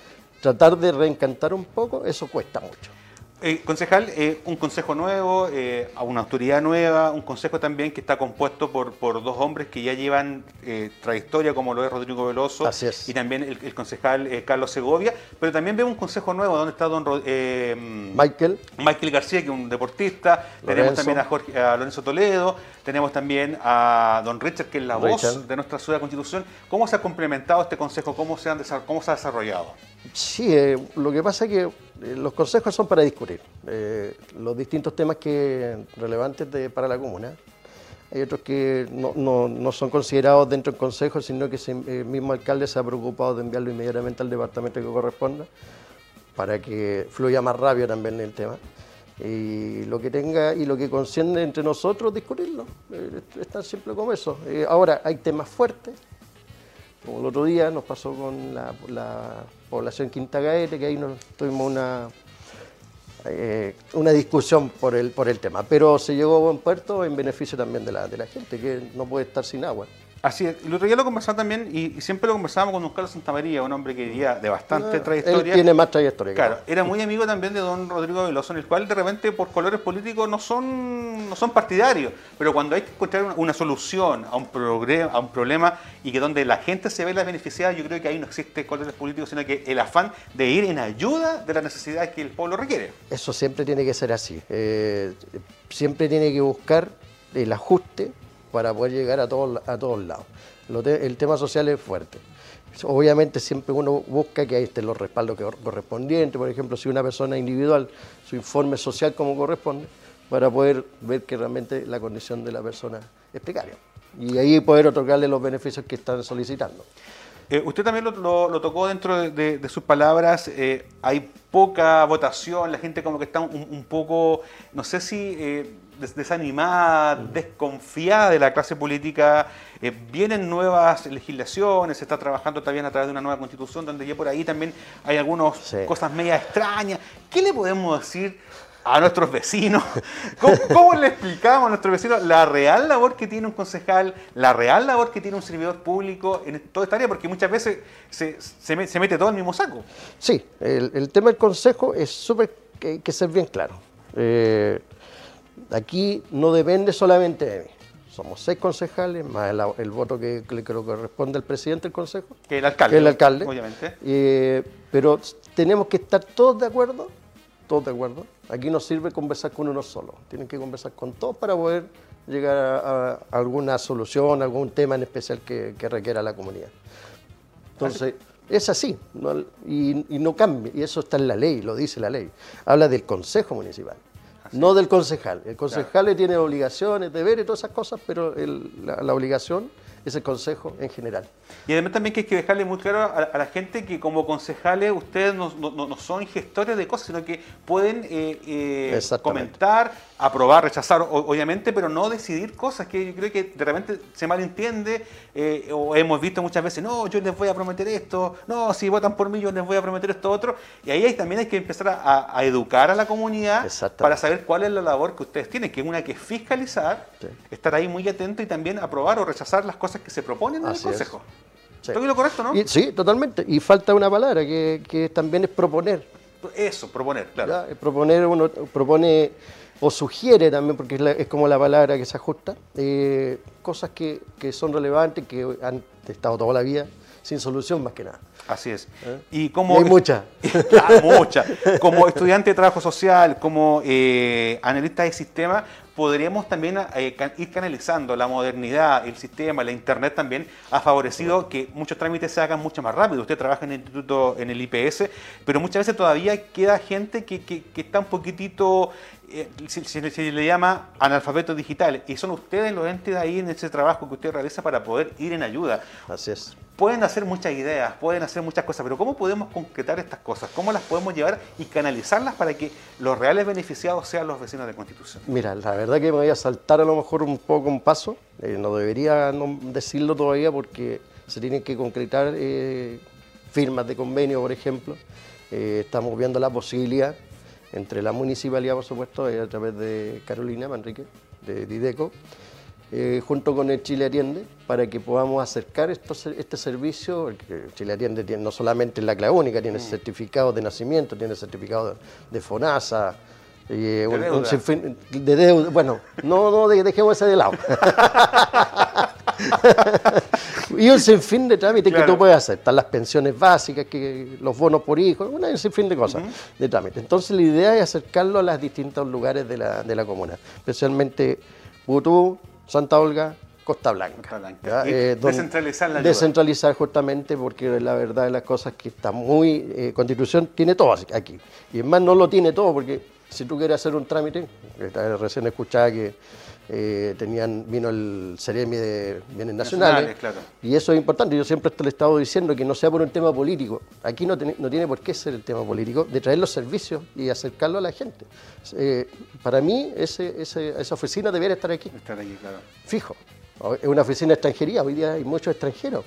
tratar de reencantar un poco, eso cuesta mucho. Eh, concejal, eh, un consejo nuevo, eh, a una autoridad nueva, un consejo también que está compuesto por, por dos hombres que ya llevan trayectoria, como lo es Rodrigo Veloso Así es. y también el, el concejal Carlos Segovia, pero también vemos un consejo nuevo donde está don Michael. Michael García, que es un deportista, tenemos también a, Jorge, a Lorenzo Toledo, tenemos también a don Richard, que es la Richard. voz de nuestra ciudad constitución. ¿Cómo se ha complementado este consejo? ¿Cómo se, han cómo se ha desarrollado? Sí, lo que pasa es que los consejos son para discutir eh, los distintos temas que relevantes de- para la comuna. Hay otros que no, no- no son considerados dentro del consejo, sino que el mismo alcalde se ha preocupado de enviarlo inmediatamente al departamento que corresponda para que fluya más rápido también el tema. Y lo que tenga y lo que concierne entre nosotros, discutirlo. Eh, es tan simple como eso. Eh, ahora, hay temas fuertes, como el otro día nos pasó con la, la población Quinta Gaete, que ahí tuvimos una, eh, una discusión por el, por el tema. Pero se llegó a buen puerto en beneficio también de la, de la gente, que no puede estar sin agua. Así es. El otro día lo conversaba también, y, y siempre lo conversábamos con don Carlos Santamaría, un hombre que diría de bastante Ah, trayectoria. Él tiene más trayectoria. Claro, era muy amigo también de don Rodrigo Veloso, en el cual de repente por colores políticos no son, no son partidarios, pero cuando hay que encontrar una, una solución a un, progre- a un problema y que donde la gente se ve la beneficiada, yo creo que ahí no existe colores políticos, sino que el afán de ir en ayuda de las necesidades que el pueblo requiere. Eso siempre tiene que ser así. Eh, siempre tiene que buscar el ajuste para poder llegar a todos, a todos lados. El tema social es fuerte. Obviamente siempre uno busca que ahí estén los respaldos correspondientes, por ejemplo, si una persona individual, su informe social como corresponde, para poder ver que realmente la condición de la persona es precaria. Y ahí poder otorgarle los beneficios que están solicitando. Eh, usted también lo, lo- lo tocó dentro de, de- de sus palabras. eh, hay poca votación, la gente como que está un, un poco, no sé si eh, des- desanimada, desconfiada de la clase política. vienen nuevas legislaciones, se está trabajando también a través de una nueva constitución, donde ya por ahí también hay algunas cosas media extrañas. ¿Qué le podemos decir? A nuestros vecinos, ¿Cómo, cómo le explicamos a nuestros vecinos la real labor que tiene un concejal, la real labor que tiene un servidor público en toda esta área? Porque muchas veces se, se me- se mete todo en el mismo saco. Sí, el, el tema del consejo es súper que que ser bien claro. Eh, aquí no depende solamente de mí. Somos seis concejales, más el, el voto que, que le creo que corresponde al presidente del consejo. Que el alcalde. Que el alcalde. Obviamente. Eh, pero tenemos que estar todos de acuerdo, todos de acuerdo. Aquí no sirve conversar con uno solo, tienen que conversar con todos para poder llegar a, a alguna solución, algún tema en especial que, que requiera la comunidad. Entonces, es así, no- y, y no cambia, y eso está en la ley, lo dice la ley. Habla del consejo municipal, no del concejal. El concejal le tiene obligaciones, deberes, todas esas cosas, pero el- la, la obligación es el consejo en general. Y además también que hay que dejarle muy claro a, a la gente que como concejales ustedes no, no- no- no son gestores de cosas, sino que pueden eh, eh, comentar, aprobar, rechazar, o- obviamente, pero no decidir cosas que yo creo que de repente se malentiende eh, o hemos visto muchas veces, no, yo les voy a prometer esto, no, si votan por mí yo les voy a prometer esto otro. Y ahí hay- también hay que empezar a, educar a la comunidad para saber cuál es la labor que ustedes tienen, que es una que es fiscalizar, estar ahí muy atento y también aprobar o rechazar las cosas que se proponen en el Así es. consejo. Sí. ¿Estoy en lo correcto, no? Y- sí, totalmente. Y falta una palabra que, que también es proponer. Eso, proponer, claro. ¿ya? Proponer, uno propone o sugiere también, porque es, la- es como la palabra que se ajusta, eh, cosas que, que son relevantes, que han estado toda la vida sin solución más que nada. Así es. ¿Eh? Y como Y hay muchas. Muchas. Como estudiante de trabajo social, como eh, analista de sistemas, podríamos también eh, ir canalizando la modernidad, el sistema, la internet también ha favorecido que muchos trámites se hagan mucho más rápido. Usted trabaja en el instituto, en el IPS, pero muchas veces todavía queda gente que, que- que está un poquitito, eh, se, se- se le llama analfabetos digitales, y son ustedes los entes ahí en ese trabajo que usted realiza para poder ir en ayuda. Así es. Pueden hacer muchas ideas, pueden hacer muchas cosas, pero ¿cómo podemos concretar estas cosas? ¿Cómo las podemos llevar y canalizarlas para que los reales beneficiados sean los vecinos de Constitución? Mira, la verdad que me voy a saltar a lo mejor un poco un paso. eh, no debería no decirlo todavía porque se tienen que concretar eh, firmas de convenio, por ejemplo. Eh, estamos viendo la posibilidad entre la municipalidad, por supuesto, a través de Carolina Manrique, de Dideco, eh, junto con el Chile Atiende, para que podamos acercar estos- este servicio, porque Chile Atiende tiene no solamente la clave única, tiene certificado de nacimiento, tiene certificado de, de FONASA, eh, un- un deuda. sinfín de deuda. Bueno, no, no, de- dejemos ese de lado. y un sinfín de trámites que tú puedes hacer. Están las pensiones básicas, que los bonos por hijo, un sinfín de cosas, de trámites. Entonces la idea es acercarlo a los distintos lugares de la, de la comuna, especialmente Putú, Santa Olga, Costa Blanca. Eh, descentralizar la ayuda. Descentralizar justamente porque la verdad de las cosas que está muy... eh, Constitución tiene todo aquí. Y es más, no lo tiene todo porque si tú quieres hacer un trámite, eh, recién escuchaba que eh, tenían vino el Ceremi de Bienes Nacionales, Nacionales, claro. y eso es importante. Yo siempre le he estado diciendo que no sea por un tema político. Aquí no, tiene- no tiene por qué ser el tema político, de traer los servicios y acercarlo a la gente. Eh, para mí, ese, ese- esa oficina debería estar aquí Estar aquí, claro. fijo. Es una oficina de extranjería, hoy día hay muchos extranjeros.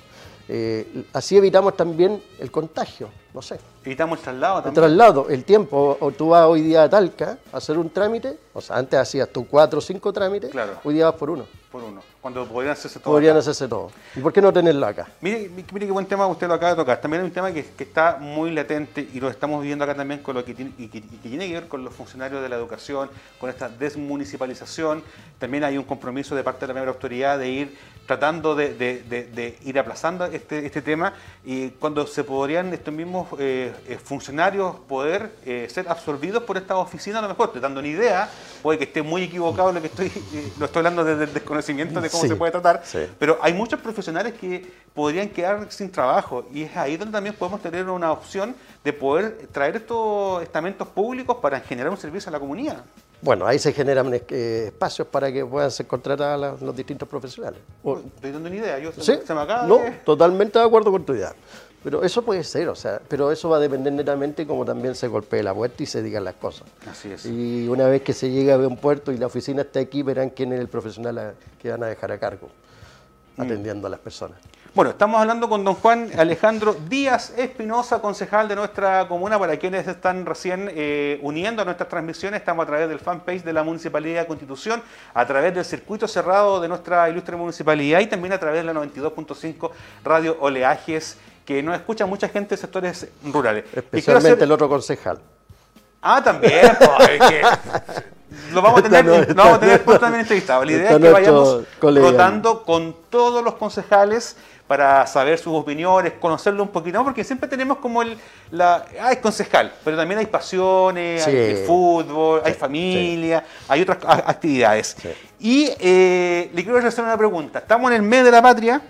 Eh, así evitamos también el contagio, no sé. Evitamos el traslado El también. traslado, el tiempo, o tú vas hoy día a Talca a hacer un trámite, o sea, antes hacías tú cuatro o cinco trámites, Claro. hoy día vas por uno. por uno, cuando podrían hacerse todo. Podrían acá. hacerse todo. ¿Y por qué no tenerlo acá? Mire, mire qué buen tema usted lo acaba de tocar. También hay un tema que, que está muy latente y lo estamos viviendo acá también con lo que tiene, y que, y que tiene que ver con los funcionarios de la educación, con esta desmunicipalización. También hay un compromiso de parte de la primera autoridad de ir tratando de, de- de- de ir aplazando este, este tema y cuando se podrían estos mismos eh, eh, funcionarios poder eh, ser absorbidos por esta oficina, a lo mejor, te dando una idea, puede que esté muy equivocado lo que estoy, eh, lo estoy hablando desde el desconocimiento de cómo Sí, se puede tratar, sí. pero hay muchos profesionales que podrían quedar sin trabajo y es ahí donde también podemos tener una opción de poder traer estos estamentos públicos para generar un servicio a la comunidad. Bueno, ahí se generan eh, espacios para que puedan ser contratados la- los distintos profesionales. Estoy dando una idea, yo se- ¿Sí? se me acaba No, de- totalmente de acuerdo con tu idea. Pero eso puede ser, o sea, pero eso va a depender netamente como también se golpee la puerta y se digan las cosas. Así es. Y una vez que se llega a un puerto y la oficina está aquí, verán quién es el profesional a- que van a dejar a cargo, Mm. atendiendo a las personas. Bueno, estamos hablando con don Juan Alejandro Díaz Espinosa, concejal de nuestra comuna. Para quienes están recién eh, uniendo a nuestras transmisiones, estamos a través del fanpage de la Municipalidad de Constitución, a través del circuito cerrado de nuestra ilustre municipalidad y también a través de la 92.5 Radio Oleajes, que nos escucha mucha gente de sectores rurales. Especialmente hacer- el otro concejal. Ah, también, pues, es que lo vamos a tener, no- lo vamos a tener pronto también entrevistado. La idea es que vayamos colega. rotando con todos los concejales para saber sus opiniones, conocerlo un poquito, ¿no? porque siempre tenemos como el, la, ah, es concejal, pero también hay pasiones, Sí. hay el fútbol, hay Sí, familia, hay otras actividades. Y eh, le quiero hacer una pregunta. Estamos en el mes de la patria,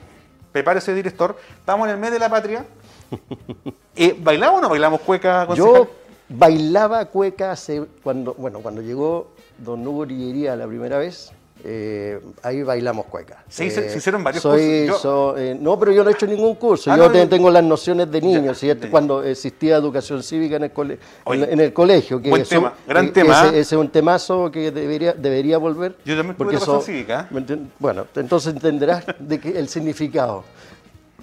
prepárese director, estamos en el mes de la patria. Eh, ¿Bailamos o no bailamos cueca? Yo bailaba cueca hace, cuando, bueno, cuando llegó don Hugo Rillería la primera vez, eh, ahí bailamos cueca. Se hizo- Eh, se hicieron varios soy- cursos. Yo- so- eh, no, pero yo no he hecho ningún curso. Ah, yo no, te- no. tengo las nociones de niños, ¿cierto? cuando existía educación cívica en el, cole- Oye, en, en el colegio. Que buen eso- tema, gran tema, Ese, ¿ah? ese es un temazo que debería, debería volver. Yo también porque educación eso- cívica. Bueno, entonces entenderás de que el significado.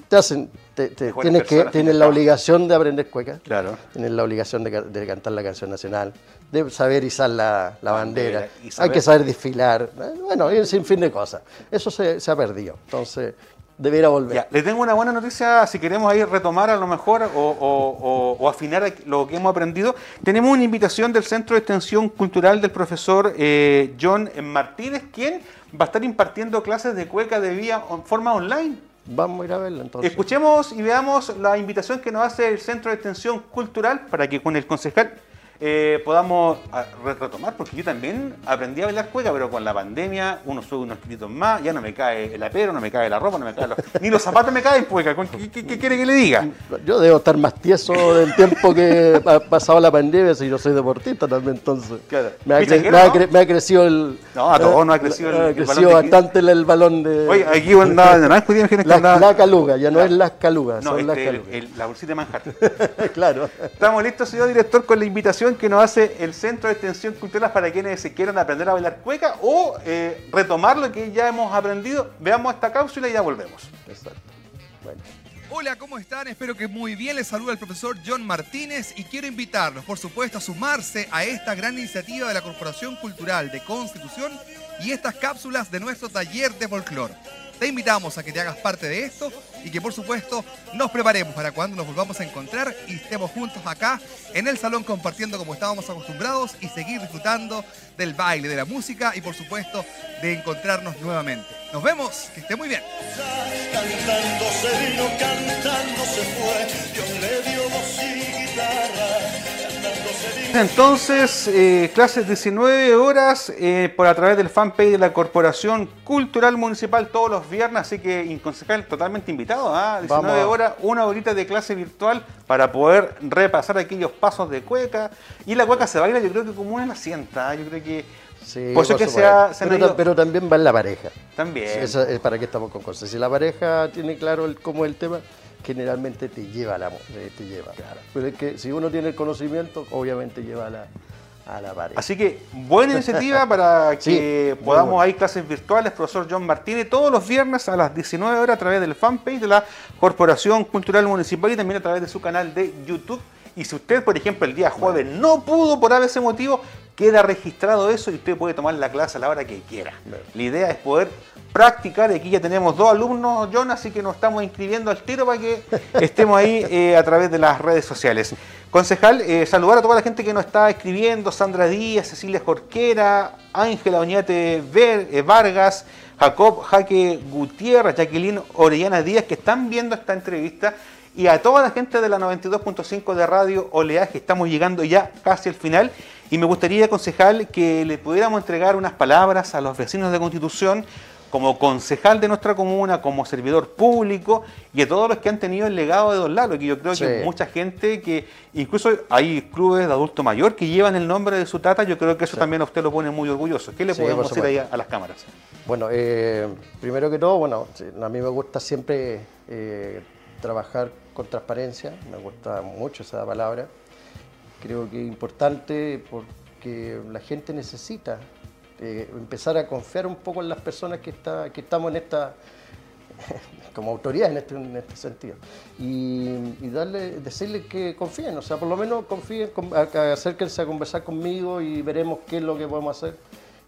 Te hacen, te- te- buenas tienes que, tienes la obligación de aprender cueca. Claro. Tienes la obligación de, ca- de cantar la canción nacional, de saber izar la, la bandera, hay saber- que saber desfilar, bueno, y un sinfín de cosas. Eso se, se ha perdido, entonces debería volver. Ya, le tengo una buena noticia, si queremos ahí retomar a lo mejor o, o- o- o afinar lo que hemos aprendido. Tenemos una invitación del Centro de Extensión Cultural del profesor eh, John Martínez, quien va a estar impartiendo clases de cueca de vía en forma online. Vamos a ir a verla entonces. Escuchemos y veamos la invitación que nos hace el Centro de Extensión Cultural para que con el concejal eh, podamos ah, re- retomar, porque yo también aprendí a bailar cueca, pero con la pandemia uno sube unos kilitos más, ya no me cae el apero, no me cae la ropa, no me cae los- ni los zapatos me caen cueca. ¿Con ¿Qué, qué- qué quiere que le diga? Yo debo estar más tieso del tiempo que ha pasado la pandemia, si yo soy deportista también, entonces. Claro. Me, ha, cre- Pichaquero, me ha ¿no? cre- me ha crecido el. No, a todos eh, nos ha crecido el- ha el balón crecido de- bastante el, balón de. Oye, aquí andaba de naranjo que la, andaba- la caluga, ya no es las calugas, No, son las este, calugas. el- la bolsita de Manhattan. claro. Estamos listos, señor director, con la invitación que nos hace el Centro de Extensión Cultural para quienes se quieran aprender a bailar cueca o eh, retomar lo que ya hemos aprendido. Veamos esta cápsula y ya volvemos. Exacto. Bueno. Hola, ¿cómo están? Espero que muy bien. Les saluda el profesor John Martínez y quiero invitarlos, por supuesto, a sumarse a esta gran iniciativa de la Corporación Cultural de Constitución y estas cápsulas de nuestro taller de folclore. Te invitamos a que te hagas parte de esto y que por supuesto nos preparemos para cuando nos volvamos a encontrar y estemos juntos acá en el salón compartiendo como estábamos acostumbrados y seguir disfrutando del baile, de la música y por supuesto de encontrarnos nuevamente. Nos vemos, que esté muy bien. Cantando se vino, cantando fue, Dios le dio voz y guitarra. Entonces, eh, clases 19 horas eh, por a través del fanpage de la Corporación Cultural Municipal todos los viernes, así que inconcejal totalmente invitado, ¿ah? 19 Vamos. horas, una horita de clase virtual para poder repasar aquellos pasos de cueca. Y la cueca se baila yo creo que como una nacienta, ¿ah? yo creo que... Sí, por eso que se, supuesto. ha, se pero, pero también va en la pareja. También. Sí, eso es para qué estamos con cosas. Si la pareja tiene claro el, cómo es el tema, generalmente te lleva a la, eh, te lleva. Pero es que si uno tiene el conocimiento, obviamente lleva a la, a la pareja. Así que buena iniciativa para que podamos bueno. hay clases virtuales, profesor John Martínez, todos los viernes a las 19 horas a través del fanpage de la Corporación Cultural Municipal y también a través de su canal de YouTube. Y si usted, por ejemplo, el día jueves no pudo por ese motivo, queda registrado eso y usted puede tomar la clase a la hora que quiera. La idea es poder practicar. Aquí ya tenemos dos alumnos, John, así que nos estamos inscribiendo al tiro para que estemos ahí eh, a través de las redes sociales. Concejal, eh, saludar a toda la gente que nos está escribiendo, Sandra Díaz, Cecilia Jorquera, Ángela Oñate Ver, eh, Vargas, Jacob Jaque Gutiérrez, Jacqueline Orellana Díaz, que están viendo esta entrevista, y a toda la gente de la 92.5 de Radio Oleaje, estamos llegando ya casi al final, y me gustaría, concejal, que le pudiéramos entregar unas palabras a los vecinos de Constitución, como concejal de nuestra comuna, como servidor público y a todos los que han tenido el legado de Don Lalo, que yo creo que mucha gente que, incluso hay clubes de adulto mayor que llevan el nombre de su tata, yo creo que eso también a usted lo pone muy orgulloso. ¿Qué le podemos decir ahí a, las cámaras? Bueno, eh, primero que todo, bueno, a mí me gusta siempre eh, trabajar con transparencia, me gusta mucho esa palabra. Creo que es importante porque la gente necesita eh, empezar a confiar un poco en las personas que, está, que estamos en esta, como autoridad en este, en este sentido. Y, darle, decirles que confíen, o sea, por lo menos confíen, acérquense a conversar conmigo y veremos qué es lo que podemos hacer.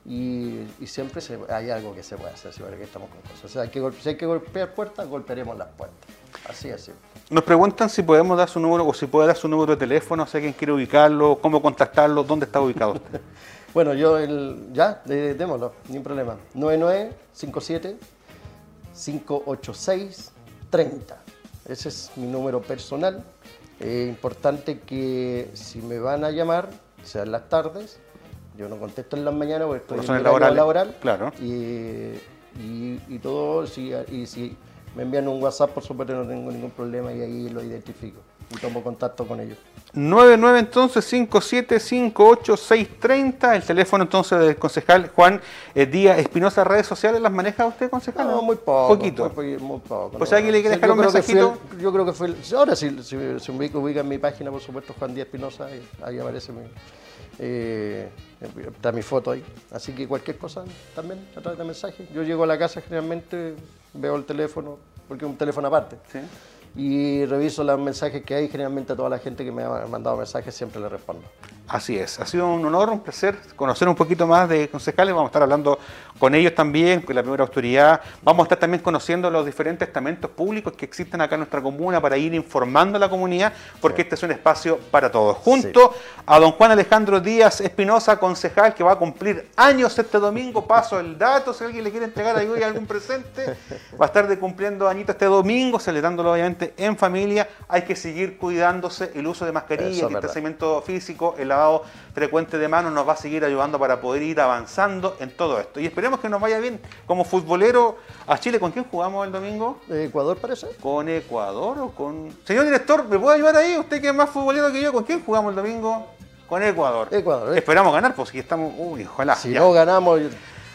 Y, siempre hay algo que se puede hacer, si, que estamos con cosas. O sea, hay que, si hay que golpear puertas, golpearemos las puertas. Así, así. Nos preguntan si podemos dar su número o si puede dar su número de teléfono, sé quién quiere ubicarlo, cómo contactarlo, dónde está ubicado usted. Bueno, yo el, ya, démoslo, ni un problema. 9957 586 30. Ese es mi número personal. Es importante que si me van a llamar, sean las tardes. Yo no contesto en las mañanas porque estoy en el laboral, laboral. Claro. Y, y, todo, si, y si me envían un WhatsApp, por supuesto, no tengo ningún problema y ahí lo identifico y tomo contacto con ellos. 99 entonces 5758630, el teléfono entonces del concejal Juan eh, Díaz Espinosa, redes sociales, ¿las maneja usted, concejal? No, muy poco. Poquito. Muy, muy poco. Pues alguien le quiere dejar un mensajito. yo creo que fue, ahora si, si, si ubica, ubica, en mi página, por supuesto, Juan Díaz Espinosa, ahí aparece mi, eh, está mi foto ahí. Así que cualquier cosa también a través de mensaje. Yo llego a la casa generalmente, veo el teléfono, porque es un teléfono aparte. Y reviso los mensajes que hay. Generalmente a toda la gente que me ha mandado mensajes siempre le respondo. Así es, ha sido un honor, un placer conocer un poquito más de concejales. Vamos a estar hablando con ellos también, con la primera autoridad. Vamos a estar también conociendo los diferentes estamentos públicos que existen acá en nuestra comuna para ir informando a la comunidad, porque este es un espacio para todos. Junto a don Juan Alejandro Díaz Espinosa, concejal, que va a cumplir años este domingo. Paso el dato, si alguien le quiere entregar ahí algún presente, va a estar de cumpliendo añito este domingo, celebrándolo obviamente en familia. Hay que seguir cuidándose el uso de mascarilla, el distanciamiento físico, el frecuente de manos nos va a seguir ayudando para poder ir avanzando en todo esto. Y esperemos que nos vaya bien como futbolero a Chile. ¿Con quién jugamos el domingo? Ecuador parece. ¿Con Ecuador o con...? Señor director, ¿me puede ayudar ahí? Usted que es más futbolero que yo, ¿con quién jugamos el domingo? Con Ecuador. Ecuador. ¿eh? Esperamos ganar, pues si estamos... Uy, ojalá. Si no ganamos...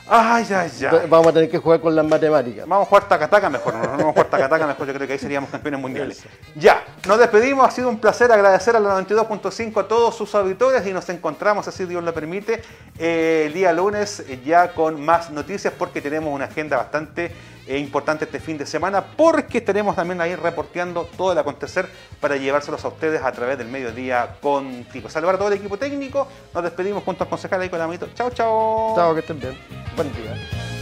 Ay, ay, ay. Vamos a tener que jugar con las matemáticas. Vamos a jugar tacataca mejor. No, vamos a jugar tacataca mejor. Yo creo que ahí seríamos campeones mundiales. Ya, nos despedimos. Ha sido un placer agradecer a la 92.5 a todos sus auditores y nos encontramos, así Dios lo permite, eh, el día lunes eh, ya con más noticias porque tenemos una agenda bastante eh, importante este fin de semana porque estaremos también ahí reporteando todo el acontecer para llevárselos a ustedes a través del mediodía contigo. Saludar a todo el equipo técnico. Nos despedimos junto al concejal ahí con la manito. Chao, chao. Chao, que estén bien. Buen día.